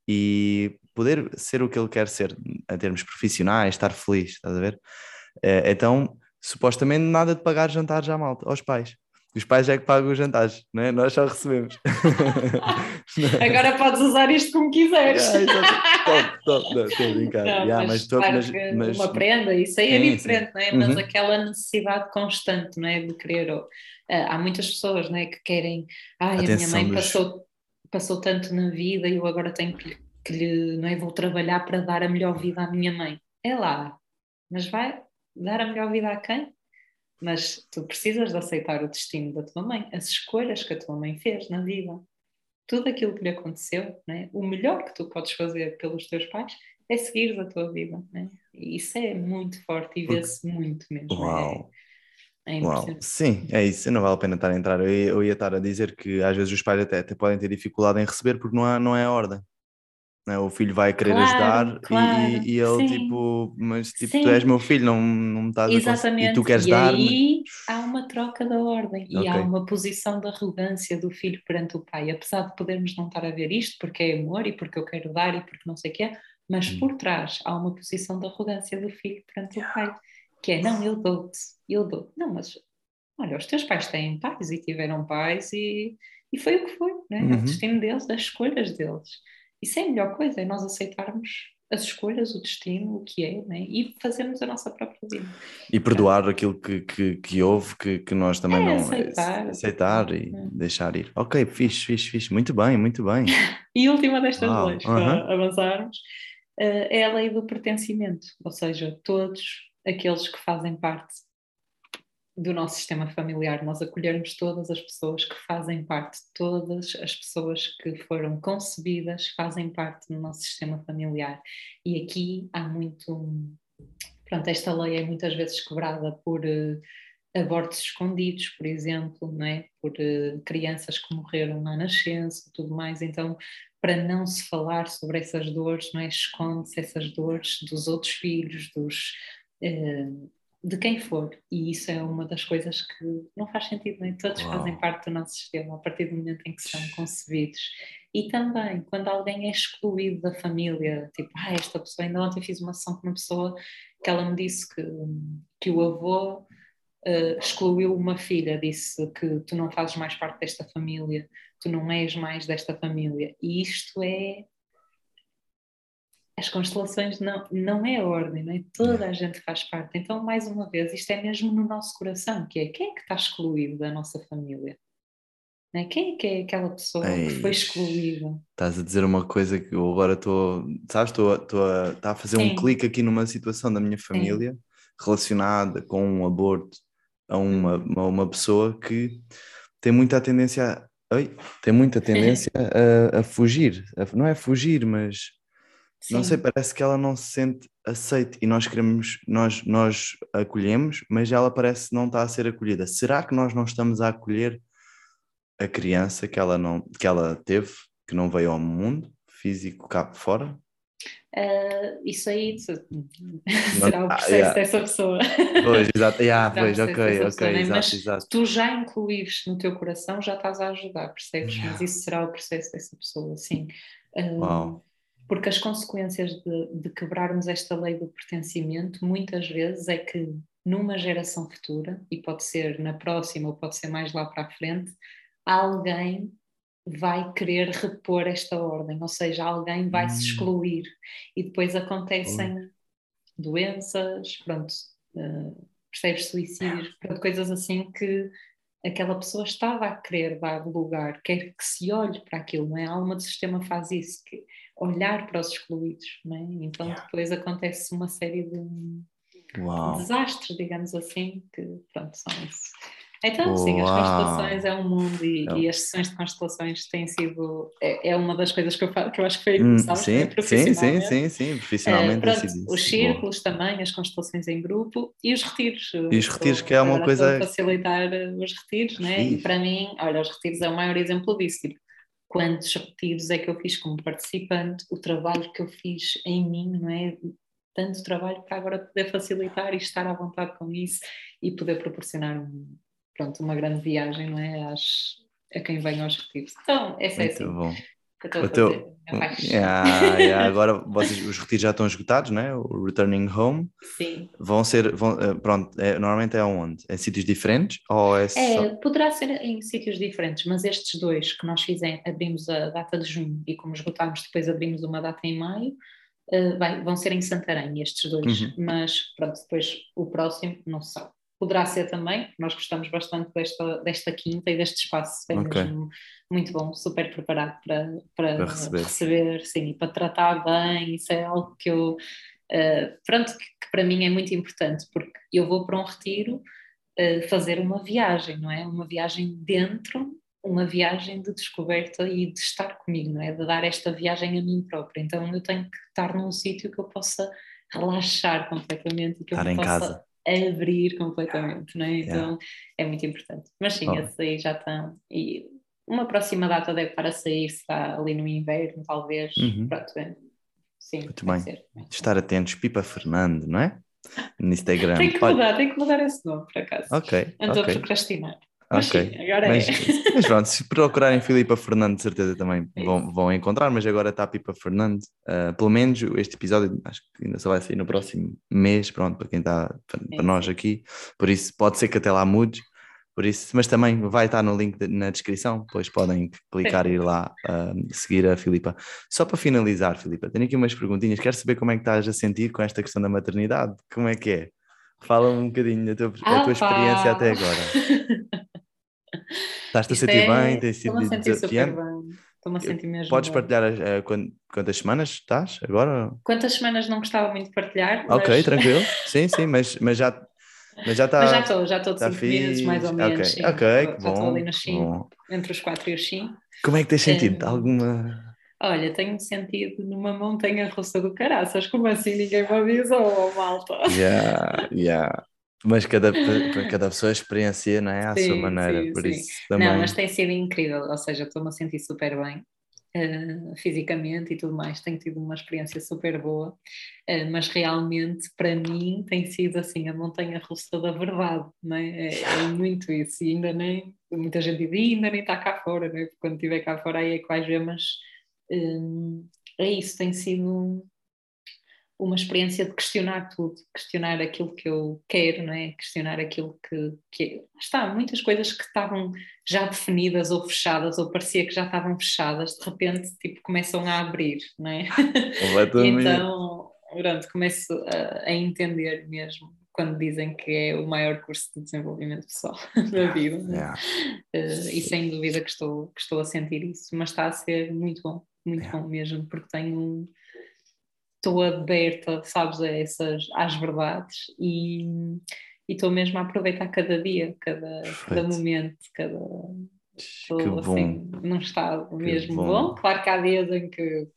e poder ser o que ele quer ser em termos profissionais, estar feliz, estás a ver? Eh, Então, supostamente nada de pagar jantares à malta, aos pais. Os pais é que pagam os jantares, não é? Nós só recebemos.
Agora podes usar isto como quiseres.
Yeah, top, top, não, estou a brincar.
Não,
Yeah,
mas,
mas
claro
mas- mas-
uma prenda, isso aí é
Sim,
diferente, não é? Mas
Uhum.
aquela necessidade constante, não é? De querer. ou- ah, há muitas pessoas, não é? Que querem. Ai, a minha
Atenção
mãe passou, passou tanto na vida e eu agora tenho que, lhe- que lhe. Não é? Vou trabalhar para dar a melhor vida à minha mãe. É lá. Mas vai dar a melhor vida a quem? Mas tu precisas de aceitar o destino da tua mãe, as escolhas que a tua mãe fez na vida. Tudo aquilo que lhe aconteceu, né? o melhor que tu podes fazer pelos teus pais é seguir a tua vida. Né? E isso é muito forte e vê-se muito mesmo.
Uau.
É, é
Uau, sim, é isso, não vale a pena estar a entrar. Eu ia, eu ia estar a dizer que às vezes os pais até, até podem ter dificuldade em receber porque não, há, não é a ordem. Não é? O filho vai querer
Claro,
ajudar e-
claro,
e, e ele
sim.
tipo, mas tipo,
Sim.
tu és meu filho, não, não me estás a
Exatamente.
e tu queres
e
dar
aí há uma troca da ordem e há
Ok.
uma posição de arrogância do filho perante o pai, apesar de podermos não estar a ver isto porque é amor e porque eu quero dar e porque não sei o que é, mas
Hum.
por trás há uma posição de arrogância do filho perante o pai, que é não, eu dou-te, eu dou. Não, mas olha, os teus pais têm pais e tiveram pais e, e foi o que foi, né? é
Uhum.
o destino deles, as escolhas deles. Isso é a melhor coisa, é nós aceitarmos as escolhas, o destino, o que é, né? e fazermos a nossa própria vida.
e perdoar aquilo que, que, que houve, que, que nós também
É,
não
aceitar.
aceitar e
É.
deixar ir. Ok, fixe, fixe, fixe, muito bem, muito bem.
E última destas
Uau,
leis,
aham.
para avançarmos, eh, é a lei do pertencimento, ou seja, todos aqueles que fazem parte do nosso sistema familiar, nós acolhermos todas as pessoas que fazem parte, todas as pessoas que foram concebidas fazem parte do nosso sistema familiar. E aqui há muito. Pronto, esta lei é muitas vezes quebrada por eh, abortos escondidos, por exemplo, não é? por eh, crianças que morreram na nascença e tudo mais. Então, para não se falar sobre essas dores, é? esconde-se essas dores dos outros filhos, dos. eh, de quem for, e isso é uma das coisas que não faz sentido, nem todos
Uau.
fazem parte do nosso sistema a partir do momento em que são concebidos. E também, quando alguém é excluído da família, tipo, ah, esta pessoa, ainda ontem fiz uma sessão com uma pessoa que ela me disse que, que o avô eh, excluiu uma filha, disse que tu não fazes mais parte desta família, tu não és mais desta família. E isto é. As constelações não, não é ordem, não é? Toda a gente faz parte. Então, mais uma vez, isto é mesmo no nosso coração, que é quem é que está excluído da nossa família? É? Quem é que é aquela pessoa Ei, que foi excluída?
Estás a dizer uma coisa que eu agora estou, sabes, estou, estou a, está a fazer Sim. um clique aqui numa situação da minha família Sim. relacionada com um aborto a uma, a uma pessoa que tem muita tendência a, oi, tem muita tendência a, a fugir, a, não é fugir, mas Sim. não sei, parece que ela não se sente aceite e nós queremos, nós, nós acolhemos, mas ela parece não estar a ser acolhida. Será que nós não estamos a acolher a criança que ela não que ela teve, que não veio ao mundo físico cá fora?
Uh, isso aí será o processo ah, yeah. dessa pessoa.
Pois, exato, yeah, pois, ok, ok, pessoa, é? exato, Mas exato.
tu já incluís no teu coração, já estás a ajudar, percebes? Yeah. Mas isso será o processo dessa pessoa, sim. Uh, porque as consequências de, de quebrarmos esta lei do pertencimento, muitas vezes, é que numa geração futura, e pode ser na próxima ou pode ser mais lá para a frente, alguém vai querer repor esta ordem, ou seja, alguém vai se hum. excluir. E depois acontecem doenças, pronto, uh, percebes? Suicídios, pronto, coisas assim que aquela pessoa estava a querer dar lugar, quer que se olhe para aquilo, não é? A alma do sistema faz isso, que olhar para os excluídos, não é? Então depois acontece uma série de desastres, digamos assim, que pronto, são isso. Então, sim, as constelações é um mundo e, é. e, as sessões de constelações têm sido. É, é, uma das coisas que eu, que eu acho que foi hum,
sim, sim, sim, sim, sim, profissionalmente. Uh, pronto,
os círculos Boa. também, as constelações em grupo e os retiros.
E os retiros, que é uma coisa.
facilitar eh, os retiros, né? E para mim, olha, os retiros é o maior exemplo disso. Tipo, quantos retiros é que eu fiz como participante, o trabalho que eu fiz em mim, não é? Tanto trabalho para agora poder facilitar e estar à vontade com isso e poder proporcionar um pronto, uma grande viagem, não é? Às, a quem vem aos retiros. Então, essa é assim. Bom. o teu...
yeah, yeah, agora vocês, os retiros já estão esgotados, né? O Returning Home.
Sim.
Vão ser, vão, eh, pronto, é, normalmente é onde? Em sítios diferentes? Ou é,
é poderá ser em sítios diferentes, mas estes dois que nós fizemos, abrimos a data de junho e como esgotámos, depois abrimos uma data em maio, uh, vai, vão ser em Santarém, estes dois, uhum. mas pronto, depois o próximo não se sabe poderá ser também, nós gostamos bastante desta, desta quinta e deste espaço, é okay. mesmo muito bom, super preparado para, para, para receber. receber. sim, e para tratar bem, isso é algo que eu, uh, pronto, que, que, para mim é muito importante, porque eu vou para um retiro uh, fazer uma viagem, não é? Uma viagem dentro, uma viagem de descoberta e de estar comigo, não é? De dar esta viagem a mim própria, então eu tenho que estar num sítio que eu possa relaxar completamente e que estar eu possa... Casa abrir completamente, não é? Então yeah. é muito importante. Mas sim, oh. esses aí já estão. E uma próxima data deve para sair, está ali no inverno, talvez. Uhum. Pronto, é. sim.
Muito bem. Ser. Estar atentos, Pipa Fernando, não é? No Instagram.
tem que mudar, tem que mudar esse nome, por acaso.
Ok.
Ando
okay.
a procrastinar.
Ok. Sim, agora mas, é. mas pronto, se procurarem Filipa Fernando, de certeza também é vão, vão encontrar, mas agora está a Pipa Fernando. Uh, pelo menos este episódio, acho que ainda só vai sair no próximo mês, pronto, para quem está, para, é. nós aqui. Por isso, pode ser que até lá mude. Por isso, mas também vai estar no link de, na descrição, depois podem clicar e ir lá uh, seguir a Filipa. Só para finalizar, Filipa, tenho aqui umas perguntinhas. Quero saber como é que estás a sentir com esta questão da maternidade. Como é que é? Fala um bocadinho da tua, ah, tua experiência até agora. Estás-te a sentir é... bem? Sido sentir desafiante? super bem. Estou-me a sentir mesmo Podes bem. partilhar uh, quantas semanas estás agora?
Quantas semanas não gostava muito de partilhar.
Ok, mas... tranquilo. Sim, sim, mas, mas já... Mas já está.
Mas já estou, já estou de 5 tá meses, mais ou menos.
Ok,
sim.
ok,
já
bom.
estou ali no 5, entre os 4 e os 5.
Como é que tens sentido? Um... Alguma.
Olha, tenho sentido numa montanha russa do caraças, como assim ninguém me avisou, oh, malta?
Yeah, yeah. Mas cada, cada pessoa experiencia não é? à sim, sua maneira, sim, por sim. isso também...
Não, mas tem sido incrível, ou seja, estou-me a sentir super bem uh, fisicamente e tudo mais, tenho tido uma experiência super boa, uh, mas realmente para mim tem sido assim a montanha russa da verdade, não é? É, é muito isso, e ainda nem, muita gente diz, ainda nem está cá fora, não é? Porque quando estiver cá fora aí é que vais ver, mas um, é isso, tem sido uma experiência de questionar tudo, questionar aquilo que eu quero, não é? questionar aquilo que, que está, muitas coisas que estavam já definidas ou fechadas, ou parecia que já estavam fechadas, de repente tipo, começam a abrir, não é? então, pronto, começo a, a, entender mesmo quando dizem que é o maior curso de desenvolvimento pessoal da vida. Yeah. Uh, e sem dúvida que estou, que estou a sentir isso, mas está a ser muito bom, muito yeah. bom mesmo, porque tenho estou aberta, sabes, a essas, às verdades e estou mesmo a aproveitar cada dia, cada, cada momento, cada. Estou, que bom. Assim, num estado mesmo bom. bom. Claro que há dias em que.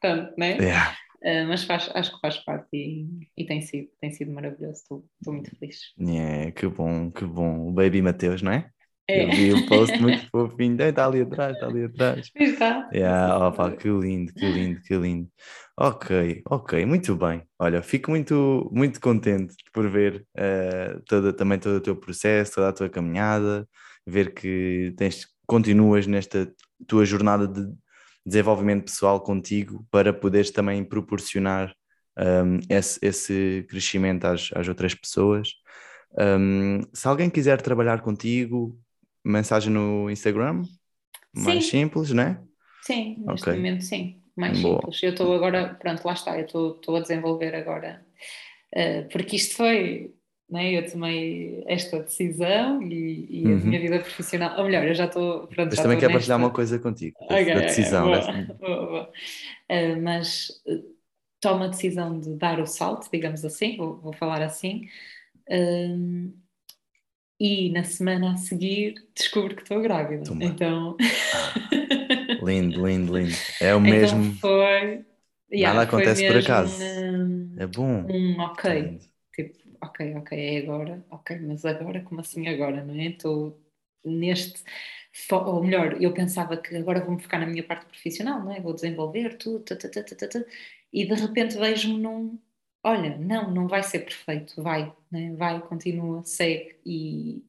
Portanto, né? Yeah. Uh, mas faz, acho que faz parte e, e tem, sido, tem sido maravilhoso. Estou, estou muito feliz.
Yeah, que bom, que bom. O Baby Mateus, não é? É. Eu vi o post muito fofinho. Está ali atrás, está ali atrás.
Está.
Yeah, opa, que lindo, que lindo, que lindo. Ok, ok, muito bem. Olha, fico muito, muito contente por ver uh, toda, também todo o teu processo, toda a tua caminhada, ver que tens, continuas nesta tua jornada de desenvolvimento pessoal contigo para poderes também proporcionar um, esse, esse crescimento às, às outras pessoas. Um, se alguém quiser trabalhar contigo, mensagem no Instagram? Mais sim. simples, né?
Sim, neste okay. momento sim, mais Boa. simples. Eu estou agora, pronto, lá está, eu estou a desenvolver agora, uh, porque isto foi, né, eu tomei esta decisão e, e uhum. a minha vida profissional, ou melhor, eu já estou.
Pronto, mas também quero nesta... partilhar uma coisa contigo, okay, da decisão.
Okay, boa, boa, boa. Uh, mas uh, tomo a decisão de dar o salto, digamos assim, vou, vou falar assim. Uh, e na semana a seguir descubro que estou grávida. Toma. Então.
Ah, lindo, lindo, lindo. É o então mesmo.
Foi.
Yeah, Nada acontece por acaso. É bom.
Um ok. Tipo, ok, ok, é agora. Ok, mas agora, como assim agora, não é? Estou neste. Ou melhor, eu pensava que agora vou-me focar na minha parte profissional, não é? Vou desenvolver tudo, tata, tata, tata, e de repente vejo-me num olha, não, não vai ser perfeito, vai, né? vai, continua, segue e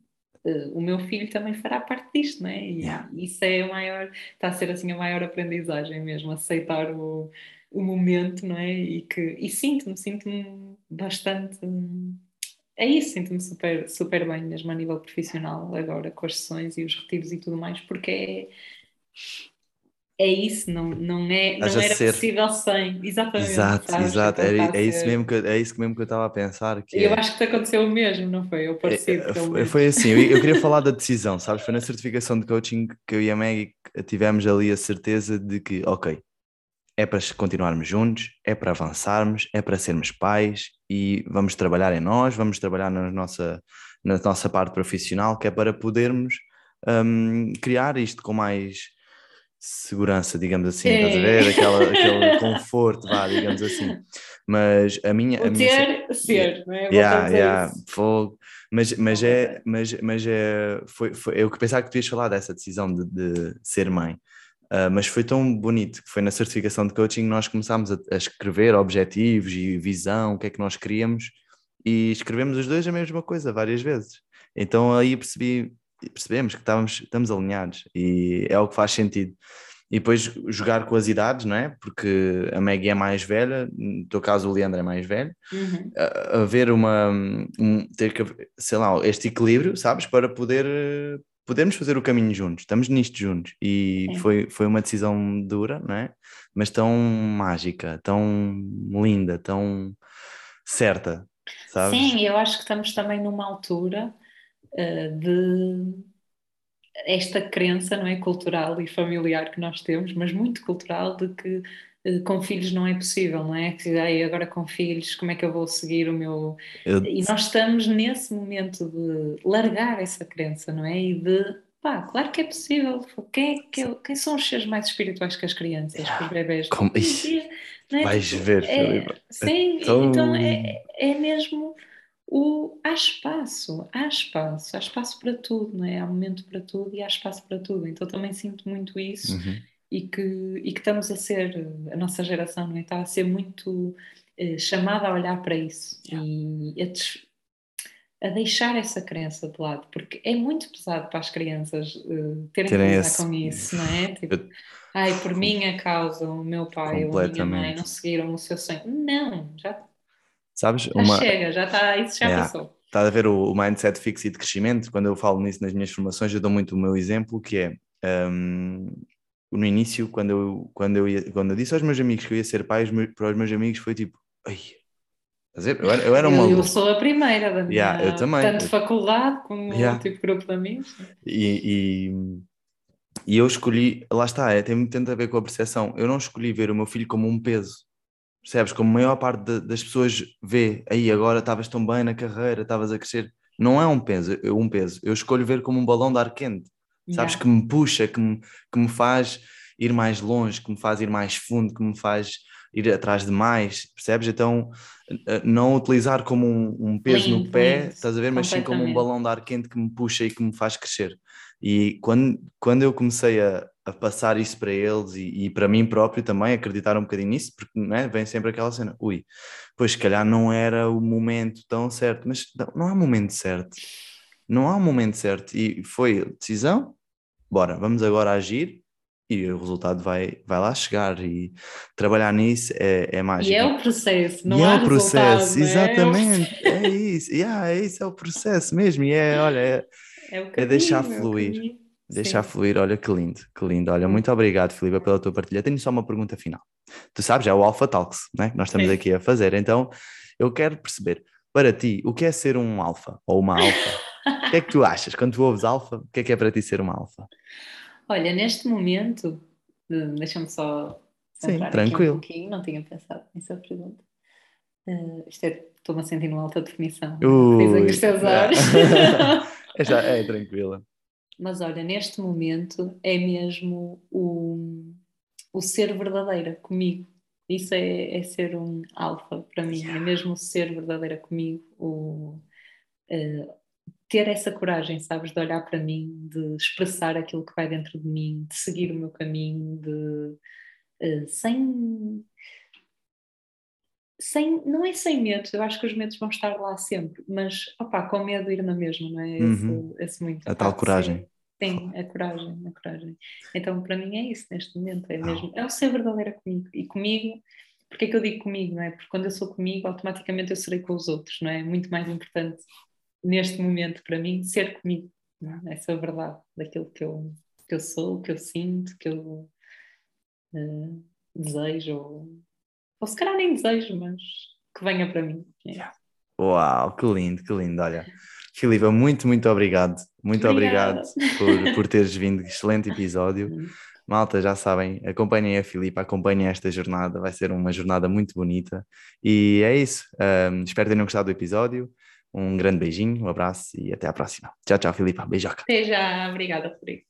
uh, o meu filho também fará parte disto, né? E yeah. isso é a maior, está a ser assim a maior aprendizagem mesmo, aceitar o, o momento, não é? E que e sinto-me, sinto-me bastante é isso, sinto-me super, super bem mesmo a nível profissional agora com as sessões e os retiros e tudo mais, porque é é isso, não, não, é, não era ser... possível sem. Exatamente.
Exato, exato. É, é, isso mesmo que, é isso mesmo que eu estava a pensar. Que
eu
é...
acho que te aconteceu o mesmo, não foi? Ou parecido. É,
foi, foi assim, eu, eu, queria falar da decisão, sabes? Foi na certificação de coaching que eu e a Maggie tivemos ali a certeza de que, ok, é para continuarmos juntos, é para avançarmos, é para sermos pais e vamos trabalhar em nós, vamos trabalhar na nossa, na nossa parte profissional, que é para podermos um, criar isto com mais segurança, digamos assim, é. estás a ver? Aquela, aquele conforto, vá, digamos assim. Mas a minha.
O
a minha
ter, ser, não é?
Yeah, yeah, fogo. Mas, mas, é, mas, mas é, foi, foi, eu que pensava que tu ias falar dessa decisão de, de ser mãe. Uh, mas foi tão bonito que foi na certificação de coaching nós começámos a, a, escrever objetivos e visão, o que é que nós queríamos, e escrevemos os dois a mesma coisa várias vezes. Então aí percebi, percebemos que estávamos, estamos alinhados e é o que faz sentido. E depois jogar com as idades, não é? Porque a Maggie é mais velha, no teu caso o Leandro é mais velho, uhum. haver uma, um, ter que, sei lá, este equilíbrio, sabes? Para poder podermos fazer o caminho juntos, estamos nisto juntos e foi, foi uma decisão dura, não é? Mas tão mágica, tão linda, tão certa, sabes?
Sim, eu acho que estamos também numa altura de esta crença não é cultural e familiar que nós temos, mas muito cultural de que uh, com filhos não é possível, não é? Que agora com filhos, como é que eu vou seguir o meu. Eu... E nós estamos nesse momento de largar essa crença, não é? E de pá, claro que é possível. Quem, é, quem, quem são os seres mais espirituais que as crianças, que os bebés?
Como... É? Vais ver,
é, Sim, então, então é, é mesmo o, há espaço, há espaço, há espaço para tudo, não é? Há momento para tudo e há espaço para tudo. Então também sinto muito isso uhum. e, que, e que estamos a ser, a nossa geração, não é? Está a ser muito eh, chamada a olhar para isso yeah. e a, des, a deixar essa crença de lado, porque é muito pesado para as crianças terem, terem que lidar esse... com isso, não é? Tipo, ai, por minha causa, o meu pai ou a minha mãe não seguiram o seu sonho. Não, já,
Sabes,
já
uma...
chega, já está, isso já yeah. passou.
Está a ver o, o mindset fixo e de crescimento? Quando eu falo nisso nas minhas formações, eu dou muito o meu exemplo, que é um, no início, quando eu, quando, eu ia, quando eu disse aos meus amigos que eu ia ser pai, para os meus amigos foi tipo, ai, eu era, eu era uma.
Eu, sou a primeira da minha.
Yeah, eu também.
Tanto faculdade como yeah. tipo grupo de amigos.
E, e, e, eu escolhi, lá está, é, tem muito a ver com a percepção. Eu não escolhi ver o meu filho como um peso. Percebes? Como a maior parte de, das pessoas vê, aí agora estavas tão bem na carreira, estavas a crescer. Não é um peso, eu, um peso. Eu escolho ver como um balão de ar quente, sabes? Yeah. Que me puxa, que me, que me faz ir mais longe, que me faz ir mais fundo, que me faz ir atrás de mais, percebes? Então, eh, não utilizar como um, um peso lindo, no pé, lindo. estás a ver? Mas sim como um balão de ar quente que me puxa e que me faz crescer. E quando, quando eu comecei a, a passar isso para eles e, e, para mim próprio também, acreditar um bocadinho nisso, porque né, vem sempre aquela cena, ui, pois se calhar não era o momento tão certo, mas não, não há momento certo. Não há um momento certo. E foi decisão, bora, vamos agora agir e o resultado vai, vai lá chegar e trabalhar nisso é, é mágico.
E é o processo, não e há é o processo,
é? exatamente, é, é isso, yeah, é isso, é o processo mesmo, e é, olha, é, é, caminho, é deixar fluir, deixar Sim. fluir, olha que lindo, que lindo, olha, muito obrigado Filipe pela tua partilha, tenho só uma pergunta final, tu sabes, é o Alpha Talks, né? que nós estamos aqui a fazer, então eu quero perceber, para ti, o que é ser um alfa ou uma alfa? o que é que tu achas, quando tu ouves alfa, o que é que é para ti ser uma alfa?
Olha, neste momento, deixa-me só
Sim, tranquilo.
um pouquinho, não tinha pensado nessa pergunta. Uh, isto é, estou-me a sentir numa alta definição. Dizem os teus olhos.
é, já, é tranquila.
Mas olha, neste momento é mesmo o, o ser verdadeira comigo. Isso é, é ser um alfa para mim, yeah. é mesmo ser verdadeira comigo, o, uh, ter essa coragem, sabes, de olhar para mim, de expressar aquilo que vai dentro de mim, de seguir o meu caminho, de uh, sem sem, não é sem medo, eu acho que os medos vão estar lá sempre, mas opa, com medo ir na mesma, não é? Esse, uhum. esse muito.
A tal coragem.
Sim, a coragem, a coragem. Então, para mim é isso neste momento, é mesmo, é o ser verdadeira comigo. E comigo, porque é que eu digo comigo, não é? Porque quando eu sou comigo, automaticamente eu serei com os outros, não é? É muito mais importante neste momento para mim ser comigo, é? essa verdade daquilo que eu, que eu sou, que eu sinto, que eu uh, desejo, ou, ou se calhar nem desejo, mas que venha para mim. É.
Uau, que lindo, que lindo, olha. Filipa, muito, muito obrigado. Muito Obrigada. obrigado por, por teres vindo. Excelente episódio. Malta, já sabem, acompanhem a Filipa, acompanhem esta jornada, vai ser uma jornada muito bonita. E é isso. Um, espero tenham gostado do episódio. Um grande beijinho, um abraço e até à próxima. Tchau, tchau, Filipa. Beijoca.
Até já. Obrigada, Filipe.